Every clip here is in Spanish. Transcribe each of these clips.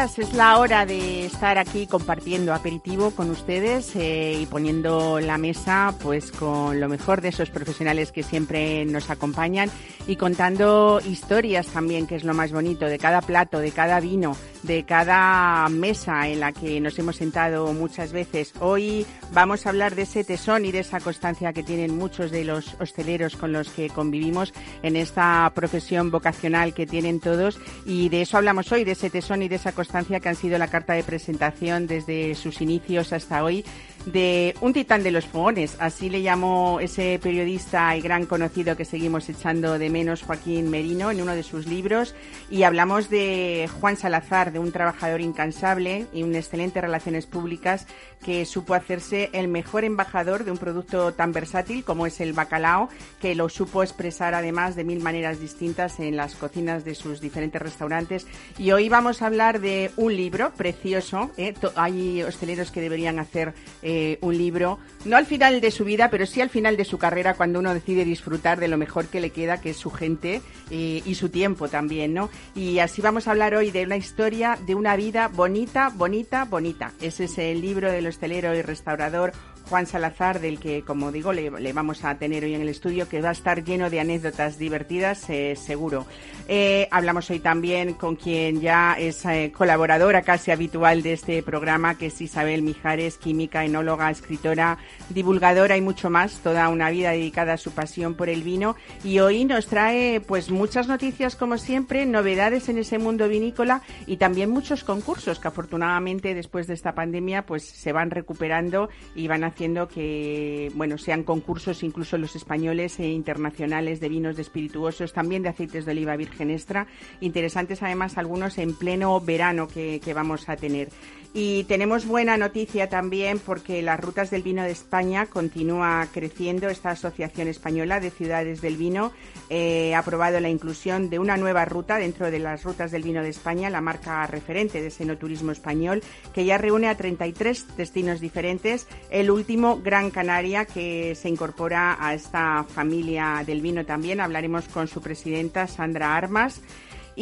Es la hora de estar aquí compartiendo aperitivo con ustedes eh, y poniendo la mesa pues con lo mejor de esos profesionales que siempre nos acompañan y contando historias también, que es lo más bonito, de cada plato, de cada vino, de cada mesa en la que nos hemos sentado muchas veces. Hoy vamos a hablar de ese tesón y de esa constancia que tienen muchos de los hosteleros con los que convivimos en esta profesión vocacional que tienen todos y de eso hablamos hoy, de ese tesón y de esa constancia que han sido la carta de presentación desde sus inicios hasta hoy de un titán de los fogones, así le llamó ese periodista y gran conocido que seguimos echando de menos, Joaquín Merino, en uno de sus libros, y hablamos de Juan Salazar, de un trabajador incansable y un excelente relaciones públicas que supo hacerse el mejor embajador de un producto tan versátil como es el bacalao, que lo supo expresar además de mil maneras distintas en las cocinas de sus diferentes restaurantes. Y hoy vamos a hablar de un libro precioso. ¿eh? Hay hosteleros que deberían hacer eh, un libro, no al final de su vida, pero sí al final de su carrera, cuando uno decide disfrutar de lo mejor que le queda, que es su gente eh, y su tiempo también, ¿no? Y así vamos a hablar hoy de una historia de una vida bonita, bonita, bonita. Ese es el libro del hostelero y restaurador Juan Salazar, del que, como digo, le, vamos a tener hoy en el estudio, que va a estar lleno de anécdotas divertidas, eh, seguro. Eh, hablamos hoy también con quien ya es eh, colaboradora casi habitual de este programa, que es Isabel Mijares, química, enóloga, escritora, divulgadora y mucho más, toda una vida dedicada a su pasión por el vino. Y hoy nos trae pues muchas noticias, como siempre, novedades en ese mundo vinícola y también muchos concursos que afortunadamente después de esta pandemia pues se van recuperando y van haciendo que bueno sean concursos incluso los españoles e internacionales de vinos de espirituosos, también de aceites de oliva virgen extra, interesantes además algunos en pleno verano que, que vamos a tener. Y tenemos buena noticia también porque las rutas del vino de España continúa creciendo. Esta Asociación Española de Ciudades del Vino eh, ha aprobado la inclusión de una nueva ruta dentro de las rutas del vino de España, la marca referente de ese turismo español, que ya reúne a 33 destinos diferentes. El último, Gran Canaria, que se incorpora a esta familia del vino también. Hablaremos con su presidenta, Sandra Armas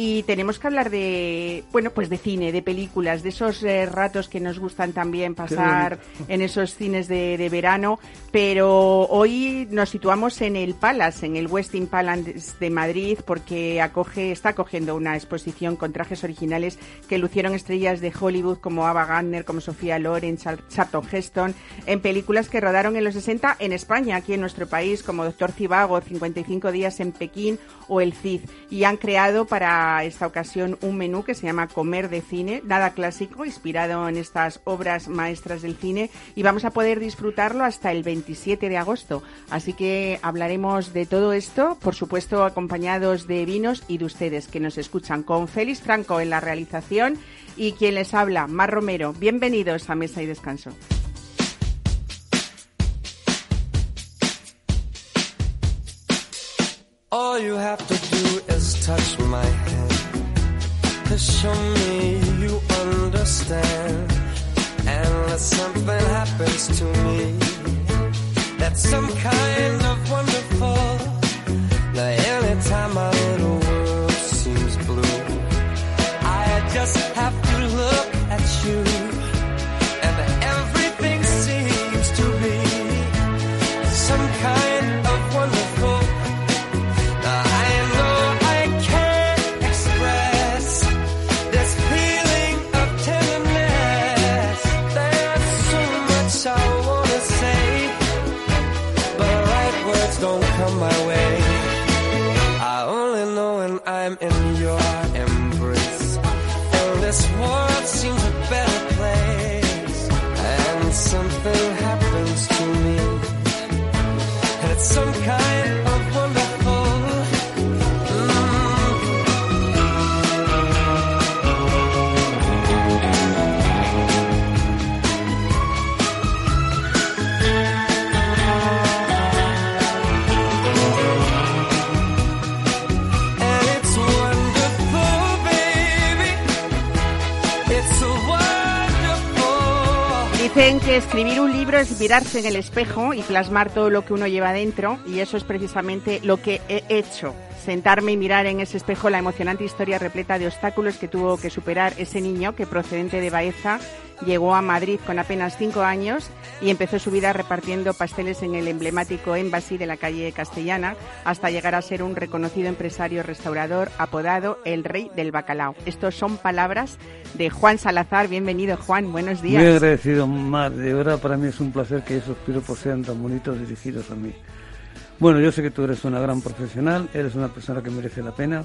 y tenemos que hablar de, bueno, pues de cine, de películas, de esos eh, ratos que nos gustan también pasar en esos cines de, de, verano, pero hoy nos situamos en el Palace, en el Westin Palace de Madrid, porque acoge, está acogiendo una exposición con trajes originales que lucieron estrellas de Hollywood como Ava Gardner, como Sofía Loren, Charlton Heston, en películas que rodaron en los 60 en España, aquí en nuestro país, como Doctor Cibago, 55 días en Pekín o El Cid, y han creado para esta ocasión un menú que se llama Comer de Cine, nada clásico, inspirado en estas obras maestras del cine y vamos a poder disfrutarlo hasta el 27 de agosto. Así que hablaremos de todo esto, por supuesto acompañados de vinos y de ustedes que nos escuchan con Félix Franco en la realización y quien les habla, Mar Romero. Bienvenidos a Mesa y Descanso. All you have to do is touch my hand. To show me you understand. Unless something happens to me. That's some kind of wonderful. Escribir un libro es mirarse en el espejo y plasmar todo lo que uno lleva dentro y eso es precisamente lo que he hecho. Sentarme y mirar en ese espejo la emocionante historia repleta de obstáculos que tuvo que superar ese niño que procedente de Baeza llegó a Madrid con apenas cinco años y empezó su vida repartiendo pasteles en el emblemático Embassy de la calle Castellana hasta llegar a ser un reconocido empresario restaurador apodado el Rey del Bacalao. Estos son palabras de Juan Salazar. Bienvenido, Juan. Buenos días. Muy agradecido, Mar. De verdad, para mí es un placer que esos piropos sean tan bonitos dirigidos a mí. Bueno, yo sé que tú eres una gran profesional, eres una persona que merece la pena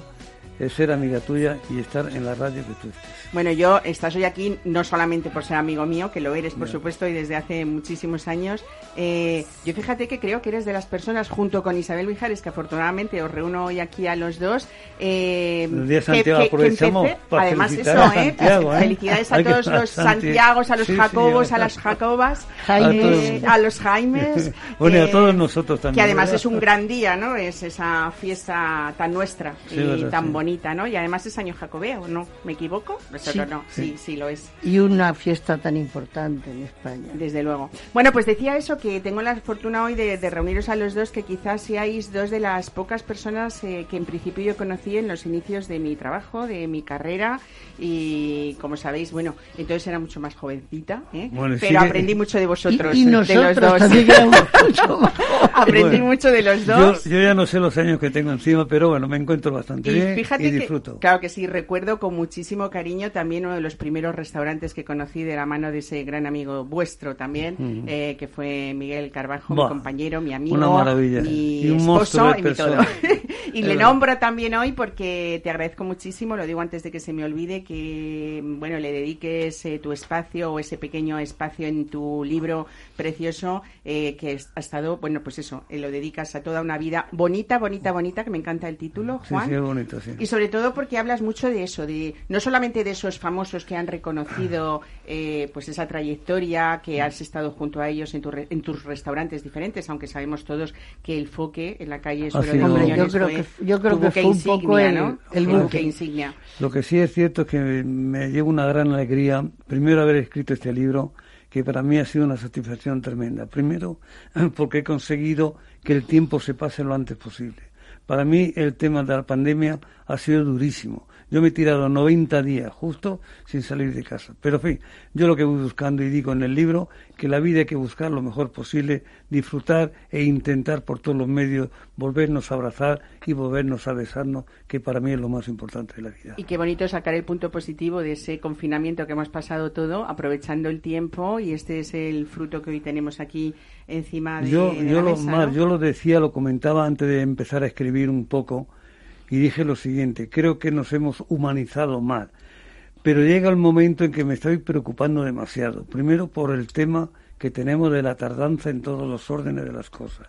es ser amiga tuya y estar en la radio que tú estés. Bueno, yo estás hoy aquí no solamente por ser amigo mío, que lo eres, por supuesto, y desde hace muchísimos años. Eh, yo fíjate que creo que eres de las personas, junto con Isabel Vijares, que afortunadamente os reúno hoy aquí a los dos. Eh, el día Santiago aprovechamos para Además, eso, ¿eh? ¿eh? Felicidades a todos los Santiagos, a los Jacobos, a las Jacobas, a, los Jaimes. bueno, a todos nosotros también. Que además es un gran día, ¿no? Es esa fiesta tan nuestra y tan bonita ¿no? Y además es año jacobeo, ¿no? ¿Me equivoco? Sí, no, sí, sí, lo es. Y una fiesta tan importante en España. Desde luego. Bueno, pues decía eso, que tengo la fortuna hoy de, reuniros a los dos, que quizás seáis dos de las pocas personas eh, que en principio yo conocí en los inicios de mi trabajo, de mi carrera, y como sabéis, bueno, entonces era mucho más jovencita, ¿eh? pero aprendí mucho de vosotros, y, de los dos. aprendí mucho de los dos. Yo, ya no sé los años que tengo encima, pero bueno, me encuentro bastante bien y disfruto. claro que sí, recuerdo con muchísimo cariño también uno de los primeros restaurantes que conocí de la mano de ese gran amigo vuestro también, eh, que fue Miguel Carbajo, mi compañero, mi amigo, mi y esposo y mi todo. y le nombro también hoy porque te agradezco muchísimo, lo digo antes de que se me olvide, que bueno le dediques tu espacio o ese pequeño espacio en tu libro precioso eh, que ha estado, bueno, pues eso, eh, lo dedicas a toda una vida bonita, bonita, bonita, que me encanta el título, Juan. Sí, sí, bonito, sí. Y sobre todo porque hablas mucho de eso, de no solamente de esos famosos que han reconocido eh, pues esa trayectoria, que has estado junto a ellos en, en tus restaurantes diferentes, aunque sabemos todos que el foque en la calle Suero de yo creo que, yo creo que fue un poco el, el buque insignia. Lo que sí es cierto es que me lleva una gran alegría, primero haber escrito este libro, que para mí ha sido una satisfacción tremenda. Primero, porque he conseguido que el tiempo se pase lo antes posible. Para mí el tema de la pandemia ha sido durísimo. Yo me he tirado 90 días justo sin salir de casa. Pero, en fin, yo lo que voy buscando y digo en el libro, que la vida hay que buscar lo mejor posible, disfrutar e intentar por todos los medios volvernos a abrazar y volvernos a besarnos, que para mí es lo más importante de la vida. Y qué bonito sacar el punto positivo de ese confinamiento que hemos pasado todo, aprovechando el tiempo, y este es el fruto que hoy tenemos aquí encima de, yo, yo lo, mesa, Yo lo decía, lo comentaba antes de empezar a escribir un poco, y dije lo siguiente, creo que nos hemos humanizado mal, pero llega el momento en que me estoy preocupando demasiado. Primero por el tema que tenemos de la tardanza en todos los órdenes de las cosas.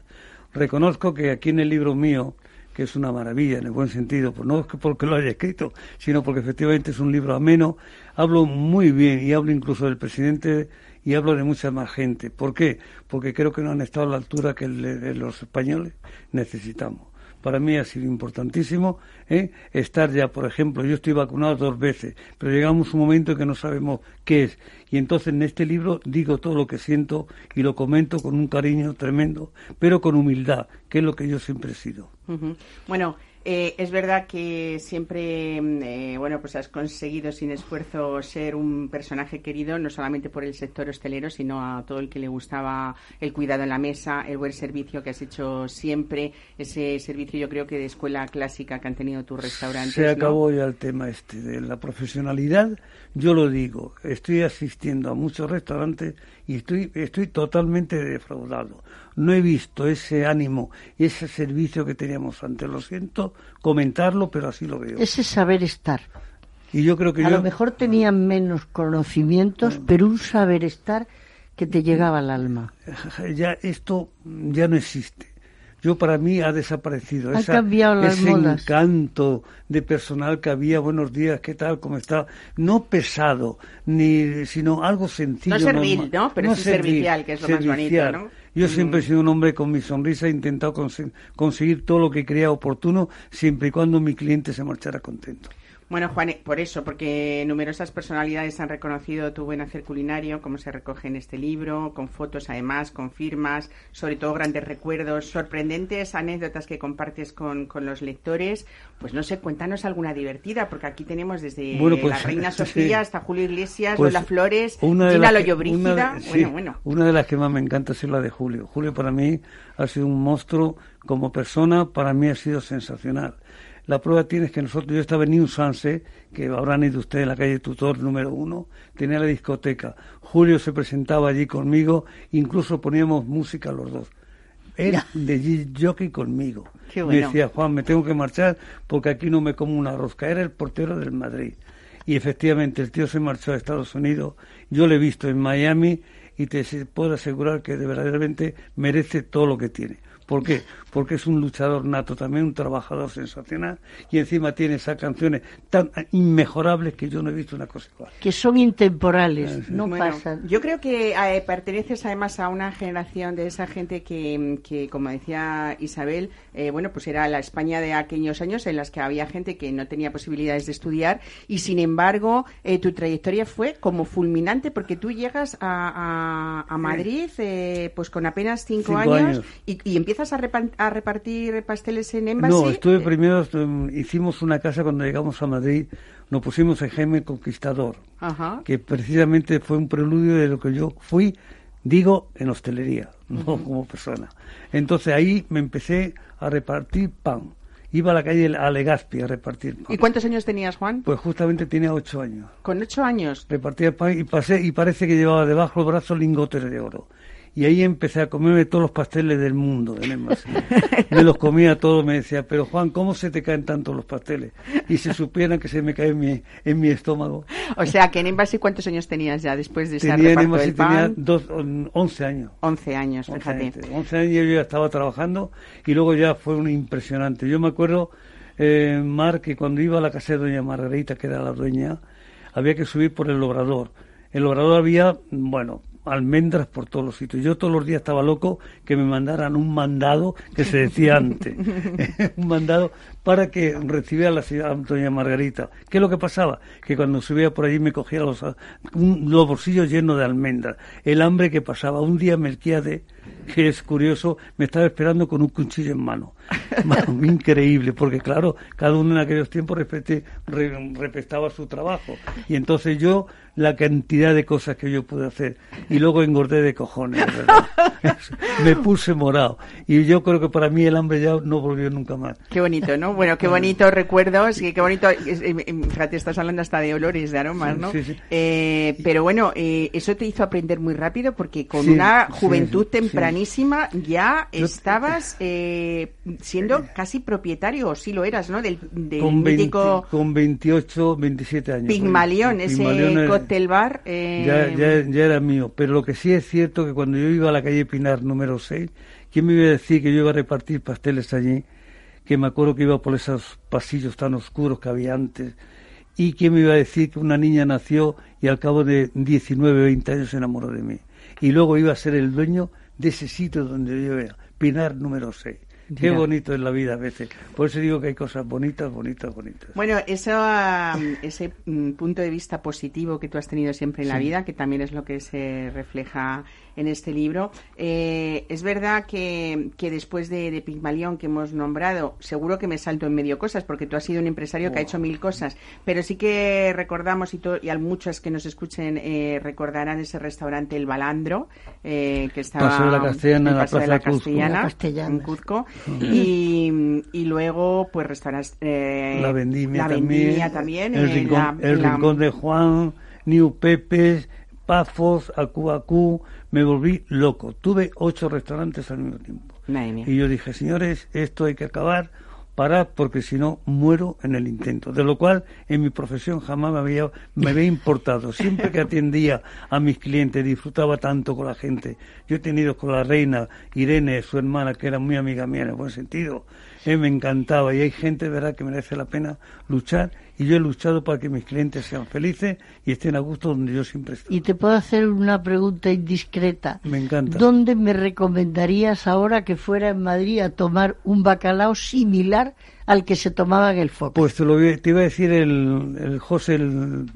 Reconozco que aquí en el libro mío, que es una maravilla en el buen sentido, pues no es que porque lo haya escrito, sino porque efectivamente es un libro ameno, hablo muy bien y hablo incluso del presidente y hablo de mucha más gente. ¿Por qué? Porque creo que no han estado a la altura que los españoles necesitamos para mí ha sido importantísimo ¿eh? estar ya, por ejemplo, yo estoy vacunado dos veces, pero llegamos un momento en que no sabemos qué es. Y entonces en este libro digo todo lo que siento y lo comento con un cariño tremendo, pero con humildad, que es lo que yo siempre he sido. Bueno, eh, es verdad que siempre, mm, eh, bueno, pues has conseguido sin esfuerzo ser un personaje querido, no solamente por el sector hostelero, sino a todo el que le gustaba el cuidado en la mesa, el buen servicio que has hecho siempre, ese servicio yo creo que de escuela clásica que han tenido tus restaurantes. Se acabó ya el tema este de la profesionalidad. Yo lo digo, estoy asistiendo a muchos restaurantes y estoy, estoy totalmente defraudado no he visto ese ánimo y ese servicio que teníamos antes. Lo siento comentarlo, pero así lo veo. Ese saber estar. Y yo creo que a lo mejor tenían menos conocimientos, pero un saber estar que te llegaba al alma. Ya esto ya no existe. Yo para mí ha desaparecido. Ha cambiado las ese encanto de personal que había. Buenos días, ¿qué tal? ¿Cómo está? No pesado, ni sino algo sencillo. No servil, ¿no? Pero es servicial, que es lo más bonito, ¿no? Yo siempre he sido un hombre con mi sonrisa, he intentado conseguir todo lo que creía oportuno, siempre y cuando mi cliente se marchara contento. Bueno, Juan, por eso, porque numerosas personalidades han reconocido tu buen hacer culinario, como se recoge en este libro, con fotos además, con firmas, sobre todo grandes recuerdos, sorprendentes anécdotas que compartes con, con los lectores. Pues no sé, cuéntanos alguna divertida, porque aquí tenemos desde Bueno, pues, la Reina sí. Sofía hasta Julio Iglesias, Pues, Lola Flores, una Gina las que- Loyo Brígida. una de- sí, Bueno, bueno. Una de las que más me encanta es la de Julio. Julio para mí ha sido un monstruo como persona, para mí ha sido sensacional. La prueba tiene es que nosotros, yo estaba en New Sunset, que habrán ido ustedes en la calle Tutor número uno, tenía la discoteca. Julio se presentaba allí conmigo, incluso poníamos música los dos. Él de jockey conmigo. Qué Me bueno. decía, Juan, me tengo que marchar porque aquí no me como una rosca. Era el portero del Madrid. Y efectivamente, el tío se marchó a Estados Unidos. Yo lo he visto en Miami y te puedo asegurar que de verdaderamente merece todo lo que tiene. ¿Por qué? Porque es un luchador nato, también un trabajador sensacional y encima tiene esas canciones tan inmejorables que yo no he visto una cosa igual. Que son intemporales, no Bueno, pasan. Yo creo que eh, perteneces además a una generación de esa gente que, que, como decía Isabel, eh, bueno, pues era la España de aquellos años en las que había gente que no tenía posibilidades de estudiar y sin embargo eh, tu trayectoria fue como fulminante porque tú llegas a, a- a Madrid eh, pues con apenas cinco, Cinco años, años. Y, y empiezas a, repa- a repartir pasteles en Embassy. No, estuve Eh, primero, hicimos una casa cuando llegamos a Madrid, nos pusimos en Jaime Conquistador. Ajá. que precisamente fue un preludio de lo que yo fui, digo, en hostelería, no como persona. Entonces ahí me empecé a repartir pan. Iba a la calle a Legazpi a repartir pan. ¿Y cuántos años tenías, Juan? Pues justamente tenía ocho años. Con ocho años. Repartía pan y pasé y parece que llevaba debajo del brazo lingotes de oro. Y ahí empecé a comerme todos los pasteles del mundo Embassy. me los comía todos, me decía, pero Juan, ¿cómo se te caen tanto los pasteles? Y si supieran que se me cae en mi, en mi estómago. O sea, que en Embassy, ¿cuántos años tenías ya después de ese Tenía en del tenía pan? dos, on- 11 años. 11 años, 11 fíjate. años, 11 años yo ya estaba trabajando y luego ya fue un impresionante. Yo me acuerdo, eh, Mar, que cuando iba a la casa de doña Margarita, que era la dueña, había que subir por el obrador. El obrador había, bueno, almendras por todos los sitios. Yo todos los días estaba loco que me mandaran un mandado que se decía antes, un mandado para que recibiera a la señora doña Margarita. ¿Qué es lo que pasaba? Que cuando subía por allí me cogía los, un- los bolsillos llenos de almendras. El hambre que pasaba. Un día Melquiade, que es curioso, me estaba esperando con un cuchillo en mano. Mano, increíble, porque claro, cada uno en aquellos tiempos respete- re- respetaba su trabajo. Y entonces yo, la cantidad de cosas que yo pude hacer. Y luego engordé de cojones, verdad. me puse morado. Y yo creo que para mí el hambre ya no volvió nunca más. Qué bonito, ¿no? Bueno, qué bonitos recuerdos, y qué bonito, eh, eh, fíjate, estás hablando hasta de olores, de aromas, Sí, ¿no? sí, sí. Eh, pero bueno, eh, eso te hizo aprender muy rápido porque con Sí, una sí, juventud sí. Tempranísima ya estabas eh, siendo casi propietario, o sí lo eras, ¿no? Del, del Con, 20 mítico con 28, 27 años. Pigmalión, ese Pigmalión era- cóctel bar. eh, ya, ya, ya era mío. Pero lo que sí es cierto que cuando yo iba a la calle Pinar número 6, ¿quién me iba a decir que yo iba a repartir pasteles allí? Que me acuerdo que iba por esos pasillos tan oscuros que había antes. ¿Y quién me iba a decir que una niña nació y al cabo de 19, 20 años se enamoró de mí? Y luego iba a ser el dueño de ese sitio donde yo era, Pinar número 6. Qué Mira. bonito es la vida a veces. Por eso digo que hay cosas bonitas, bonitas, bonitas. Bueno, eso, um, ese mm, punto de vista positivo que tú has tenido siempre en la vida, que también es lo que se refleja en este libro, eh, es verdad que, que después de, de Pigmalión que hemos nombrado, seguro que me salto en medio cosas, porque tú has sido un empresario que ha hecho mil cosas, pero sí que recordamos, y, to- y a muchos que nos escuchen eh, recordarán ese restaurante El Balandro, eh, que estaba Paseo de la Castellana, en la Paseo de Plaza la. Castellana, La Castellana. en Cuzco, y, y luego pues restaurantes eh, la vendimia la también, vendimia también el, en rincón, la- el en la- rincón de Juan, New Pepes, Pafos, Acuacú, me volví loco. Tuve ocho restaurantes al mismo tiempo. Y yo dije, señores, esto hay que acabar, parar, porque si no, muero en el intento. De lo cual, en mi profesión jamás me había, me había importado. Siempre que atendía a mis clientes, disfrutaba tanto con la gente. Yo he tenido con la reina Irene, su hermana, que era muy amiga mía en el buen sentido. Eh, me encantaba. Y hay gente, ¿verdad?, que merece la pena luchar y yo he luchado para que mis clientes sean felices y estén a gusto donde yo siempre estoy. Y te puedo hacer una pregunta indiscreta. Me encanta. ¿Dónde me recomendarías ahora que fuera en Madrid a tomar un bacalao similar al que se tomaba en el foco? Pues te, lo, te iba a decir el, el José, el,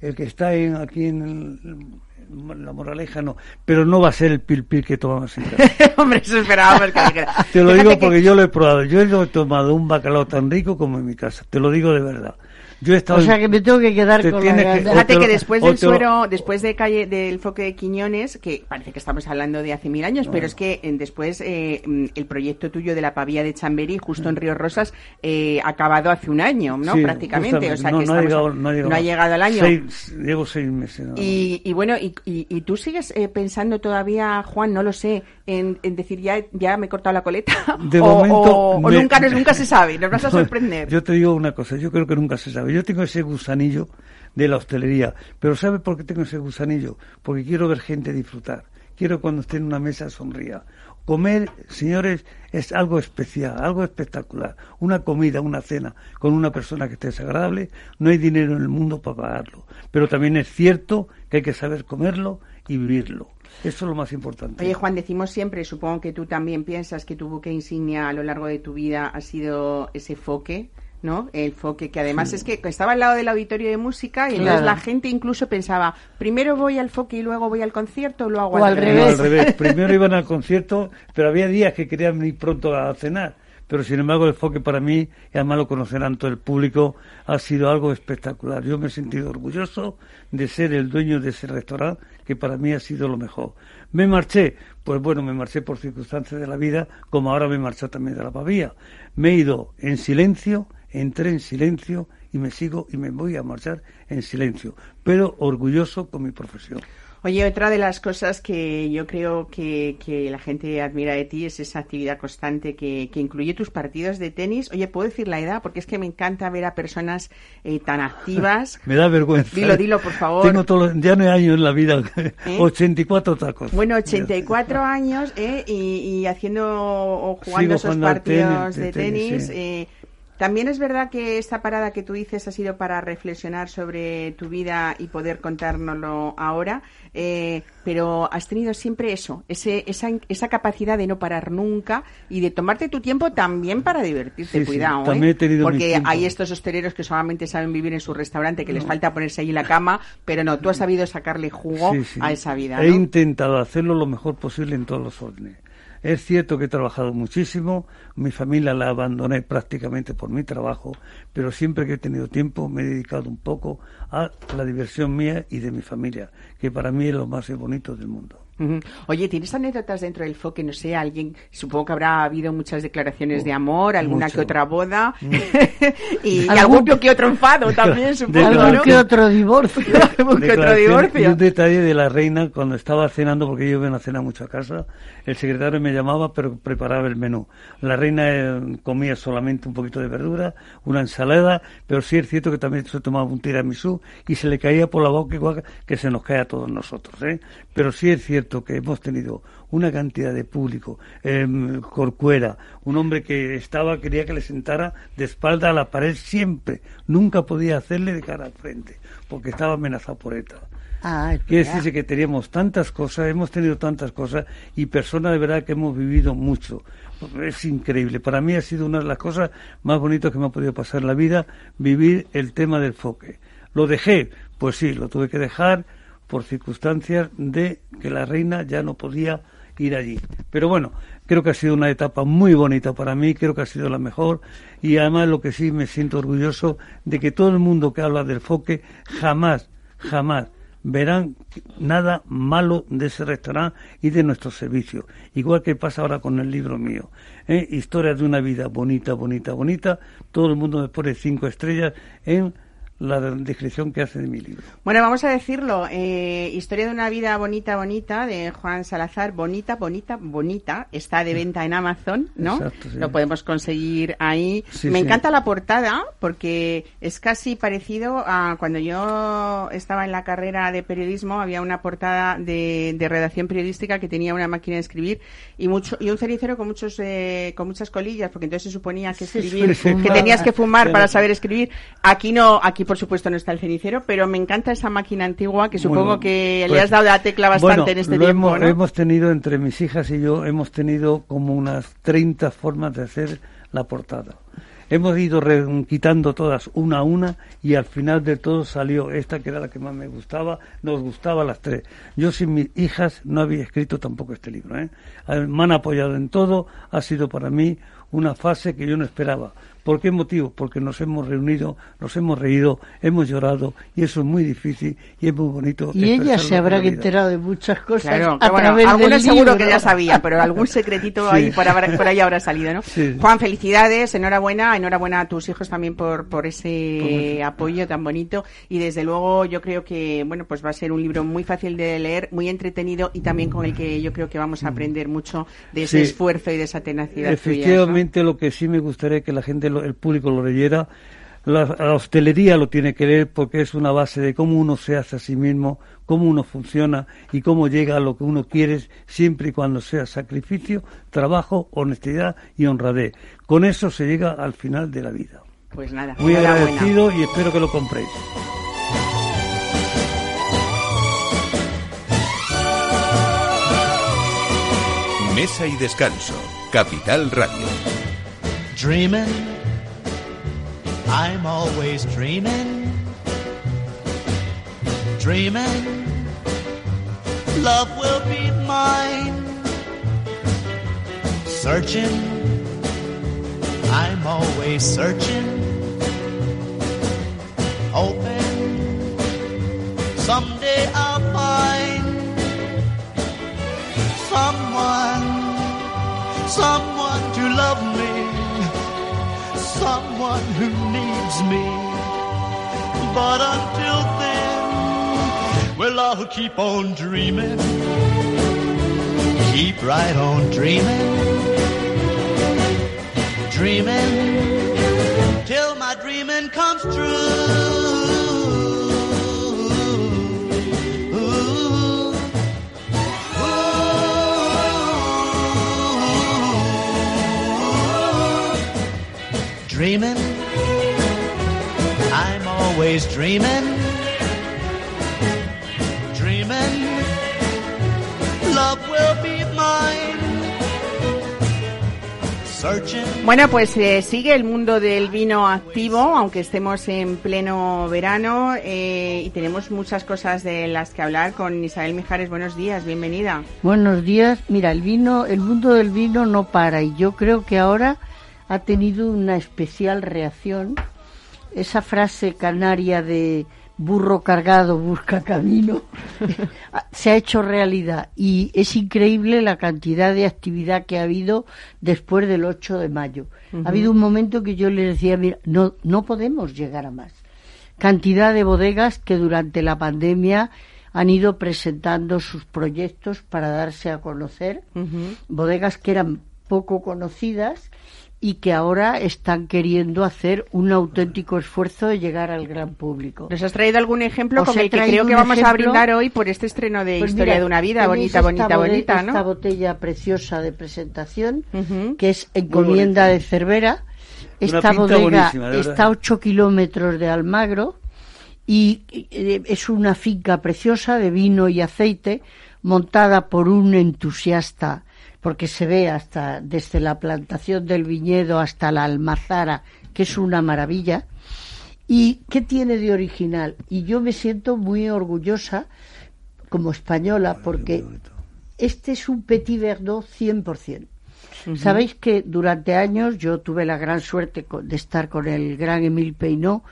el que está en, aquí en el- la Moraleja, no, pero no va a ser el pil pil que tomamos en casa. Hombre, eso esperábamos que dijera. Te lo digo que- porque yo lo he probado. Yo he tomado un bacalao tan rico como en mi casa. Te lo digo de verdad. Yo he estado O sea que me tengo que quedar Te con la que- Fíjate te que después del suero, después de calle del foque de Quiñones, que parece que estamos hablando de hace mil años, pero es que eh, después eh, mm, el proyecto tuyo de la pavía de Chamberí, justo en Río Rosas, eh, ha acabado hace un año, ¿no? Sí, Prácticamente. O sea justamente. que no, no ha llegado, no ha llegado, no ha llegado al año. Seis- llevo seis meses. Y, y bueno, y, y- y tú sigues eh, pensando todavía, Juan, no lo sé, en, en decir ya, ya me he cortado la coleta? De o, momento, o- o me- nunca, nunca se sabe, nos vas a sorprender. Yo te digo una cosa, yo creo que nunca se sabe. Yo tengo ese gusanillo de la hostelería, pero ¿sabe por qué tengo ese gusanillo? Porque quiero ver gente disfrutar. Quiero cuando esté en una mesa sonría. Comer, señores, es algo especial, algo espectacular. Una comida, una cena con una persona que esté desagradable, no hay dinero en el mundo para pagarlo. Pero también es cierto que hay que saber comerlo y vivirlo. Eso es lo más importante. Oye, Juan, decimos siempre, supongo que tú también piensas que tu buque insignia a lo largo de tu vida ha sido ese foque, ¿no? El foque, que además es que estaba al lado del auditorio de música y entonces Claro. la gente incluso pensaba, primero voy al foque y luego voy al concierto, o lo hago O al No, revés. al revés. Primero iban al concierto, pero había días que querían ir pronto a cenar. Pero sin embargo, el foque para mí, y además lo conocerán todo el público, ha sido algo espectacular. Yo me he sentido orgulloso de ser el dueño de ese restaurante, que para mí ha sido lo mejor. Me marché, pues bueno, me marché por circunstancias de la vida, como ahora me marché también de la pavía. Me he ido en silencio, entré en silencio y me sigo y me voy a marchar en silencio, pero orgulloso con mi profesión. Oye, otra de las cosas que yo creo que, que la gente admira de ti es esa actividad constante que, que incluye tus partidos de tenis. Oye, ¿puedo decir la edad? Porque es que me encanta ver a personas eh, tan activas. Me da vergüenza. Dilo, dilo, por favor. Tengo todo, ya no hay años en la vida. 84 tacos. Bueno, 84 años eh, y, y haciendo o jugando Sigo esos jugando partidos tenis, de de tenis, tenis. sí. También es verdad que esta parada que tú dices ha sido para reflexionar sobre tu vida y poder contárnoslo ahora, eh, pero has tenido siempre eso, ese, esa, esa capacidad de no parar nunca y de tomarte tu tiempo también para divertirte, Sí, sí, cuidado, también ¿eh? he tenido mis porque hay estos hosteleros que solamente saben vivir en su restaurante, que les falta ponerse allí la cama, pero no, tú has sabido sacarle jugo Sí, a esa vida. He intentado hacerlo lo mejor posible en todos los órdenes. Es cierto que he trabajado muchísimo, mi familia la abandoné prácticamente por mi trabajo, pero siempre que he tenido tiempo me he dedicado un poco a la diversión mía y de mi familia, que para mí es lo más bonito del mundo. Oye, ¿tienes anécdotas dentro del foque? No sé, alguien, supongo que habrá habido muchas declaraciones de amor, alguna mucho. que otra boda y, y Algún- algún que otro enfado también, supongo, Algún ¿no? que otro divorcio. Algún que otro Y un detalle de la reina, cuando estaba cenando, porque yo iba a cenar mucho a casa, el secretario me llamaba, pero preparaba el menú. La reina eh, comía solamente un poquito de verdura, una ensalada, pero sí es cierto que también se tomaba un tiramisú y se le caía por la boca igual que se nos cae a todos nosotros. ¿eh? Pero sí es cierto que hemos tenido una cantidad de público, eh, Corcuera, un hombre que estaba, quería que le sentara de espalda a la pared siempre, nunca podía hacerle de cara al frente, porque estaba amenazado por ETA. Ah, Quiere decirse que teníamos tantas cosas, hemos tenido tantas cosas y personas de verdad que hemos vivido mucho. Es increíble. Para mí ha sido una de las cosas más bonitas que me ha podido pasar en la vida, vivir el tema del foque. ¿Lo dejé? Pues sí, lo tuve que dejar por circunstancias de que la reina ya no podía ir allí. Pero bueno, creo que ha sido una etapa muy bonita para mí, creo que ha sido la mejor y además lo que sí me siento orgulloso de que todo el mundo que habla del foque jamás, jamás verán nada malo de ese restaurante y de nuestro servicio. Igual que pasa ahora con el libro mío. ¿eh? Historias de una vida bonita, bonita, bonita. Todo el mundo me pone cinco estrellas en la descripción que hace de mi libro. Bueno, vamos a decirlo. Eh, Historia de una vida bonita, bonita, de Juan Salazar. Bonita, bonita, bonita. Está de venta en Amazon, ¿no? Exacto, sí. Lo podemos conseguir ahí. Sí, Me sí. encanta la portada porque es casi parecido a cuando yo estaba en la carrera de periodismo. Había una portada de, de redacción periodística que tenía una máquina de escribir y mucho y un cenicero con muchos eh, con muchas colillas porque entonces se suponía que escribir que tenías que fumar para saber escribir. Aquí no, aquí por supuesto no está el cenicero, pero me encanta esa máquina antigua que supongo Bueno, que le pues, has dado la tecla bastante bueno, en este lo tiempo, hemos, ¿no? hemos tenido, entre mis hijas y yo, hemos tenido como unas 30 formas de hacer la portada. Hemos ido re- quitando todas una a una y al final de todo salió esta que era la que más me gustaba, nos gustaba las tres. Yo sin mis hijas no había escrito tampoco este libro. ¿eh? A ver, Me han apoyado en todo, ha sido para mí una fase que yo no esperaba. ¿Por qué motivo? Porque nos hemos reunido, nos hemos reído, hemos llorado y eso es muy difícil y es muy bonito. Y ella se habrá enterado de muchas cosas Claro, que a bueno, través algunos del seguro que libro. ya sabía, pero algún secretito Sí. ahí por, por ahí habrá salido, ¿no? Sí. Juan, felicidades, enhorabuena, enhorabuena a tus hijos también por, por ese Por- apoyo tan bonito y desde luego yo creo que, bueno, pues va a ser un libro muy fácil de leer, muy entretenido y también con el que yo creo que vamos a aprender mucho de ese Sí. esfuerzo y de esa tenacidad tuya, ¿no? Efectivamente, lo que sí me gustaría que la gente, lo- el público lo leyera, la, la hostelería lo tiene que leer porque es una base de cómo uno se hace a sí mismo, cómo uno funciona y cómo llega a lo que uno quiere, siempre y cuando sea sacrificio, trabajo, honestidad y honradez. Con eso se llega al final de la vida. Pues nada, Muy agradecido y espero que lo compréis. Mesa y descanso. Capital Radio. Dreaming, I'm always dreaming. Dreaming, love will be mine. Searching, I'm always searching. Hoping, someday I'll find someone someone to love me, someone who needs me. But until then, well, I'll keep on dreaming, keep right on dreaming, dreaming till my dreaming comes true. Dreaming, I'm always dreaming. Dreaming, love will be mine. Searching. Bueno, pues eh, sigue el mundo del vino activo, aunque estemos en pleno verano eh, y tenemos muchas cosas de las que hablar con Isabel Mijares. Buenos días, bienvenida. Buenos días. Mira, el vino, el mundo del vino no para y yo creo que ahora ha tenido una especial reacción. Esa frase canaria de burro cargado busca camino se ha hecho realidad. Y es increíble la cantidad de actividad que ha habido después del 8 de mayo. Ha habido un momento que yo le decía, mira, no, no podemos llegar a más cantidad de bodegas que durante la pandemia han ido presentando sus proyectos para darse a conocer, bodegas que eran poco conocidas y que ahora están queriendo hacer un auténtico esfuerzo de llegar al gran público. ¿Nos has traído algún ejemplo he el que creo que vamos a brindar hoy por este estreno de Pues Historia mira, de una vida? Bonita, esta bonita, bonita, Esta ¿no? botella preciosa de presentación, que es encomienda de Cervera. Esta bodega está a 8 kilómetros de Almagro y eh, es una finca preciosa de vino y aceite montada por un entusiasta porque se ve hasta desde la plantación del viñedo hasta la almazara que es una maravilla. Y qué tiene de original y yo me siento muy orgullosa como española porque este es un Petit Verdot 100%. Sabéis que durante años yo tuve la gran suerte de estar con el gran Emile Peinot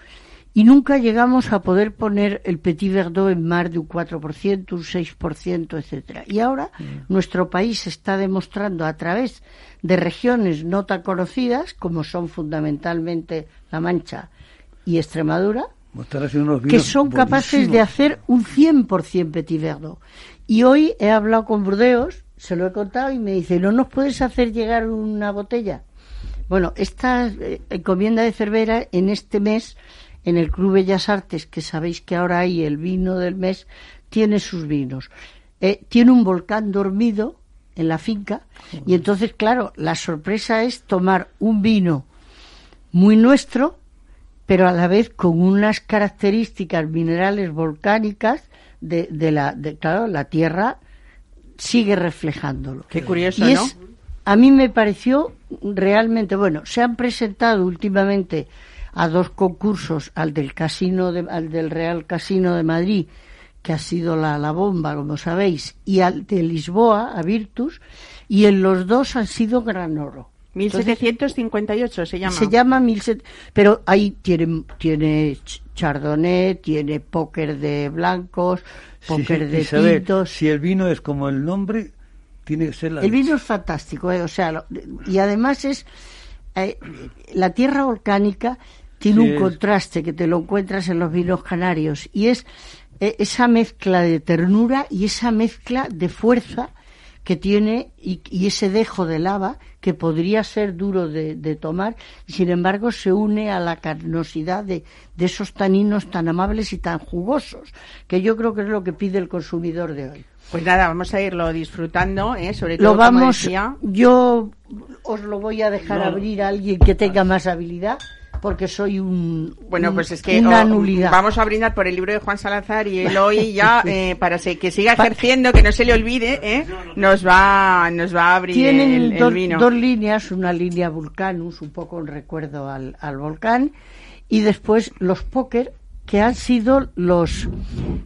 y nunca llegamos a poder poner el Petit Verdot en más de un 4%, un 6%, etcétera. Y ahora nuestro país está demostrando a través de regiones no tan conocidas como son fundamentalmente La Mancha y Extremadura, que son capaces de hacer un 100% Petit Verdot. Y hoy he hablado con Burdeos, se lo he contado y me dice, ¿no nos puedes hacer llegar una botella? Bueno, esta eh, encomienda de Cervera en este mes, en el Club Bellas Artes, que sabéis que ahora hay el vino del mes, tiene sus vinos. Eh, tiene un volcán dormido en la finca y entonces, claro, la sorpresa es tomar un vino muy nuestro, pero a la vez con unas características minerales volcánicas de, de la, de, claro, la tierra sigue reflejándolo. Qué curioso, y ¿no? A mí me pareció realmente bueno. Se han presentado últimamente a dos concursos, al del casino, de, al del Real Casino de Madrid, que ha sido la, la bomba, como sabéis, y al de Lisboa, a Virtus, y en los dos han sido gran oro. 1758 se llama. Se llama 1700, pero ahí tiene, tiene chardonnay, tiene póker de blancos, póker Sí, de Isabel, tintos. Si el vino es como el nombre, tiene que ser la El leche. vino es fantástico, ¿eh? o sea, lo- y además es eh, la tierra volcánica tiene Sí, un es. contraste que te lo encuentras en los vinos canarios y es eh, esa mezcla de ternura y esa mezcla de fuerza que tiene y, y ese dejo de lava que podría ser duro de, de tomar y sin embargo se une a la carnosidad de, de esos taninos tan amables y tan jugosos que yo creo que es lo que pide el consumidor de hoy. Pues nada, vamos a irlo disfrutando, ¿eh? sobre todo, Lo como vamos, decía, yo os lo voy a dejar No. abrir a alguien que tenga más habilidad, porque soy un, Bueno, un- pues es que una nulidad. vamos a brindar por el libro de Juan Salazar y él hoy ya eh, para que siga ejerciendo, que no se le olvide, ¿eh? nos va nos va a abrir Tienen el, el dos, vino. dos líneas, una línea Vulcanus, un poco en recuerdo al, al volcán, y después los póker, que han sido los,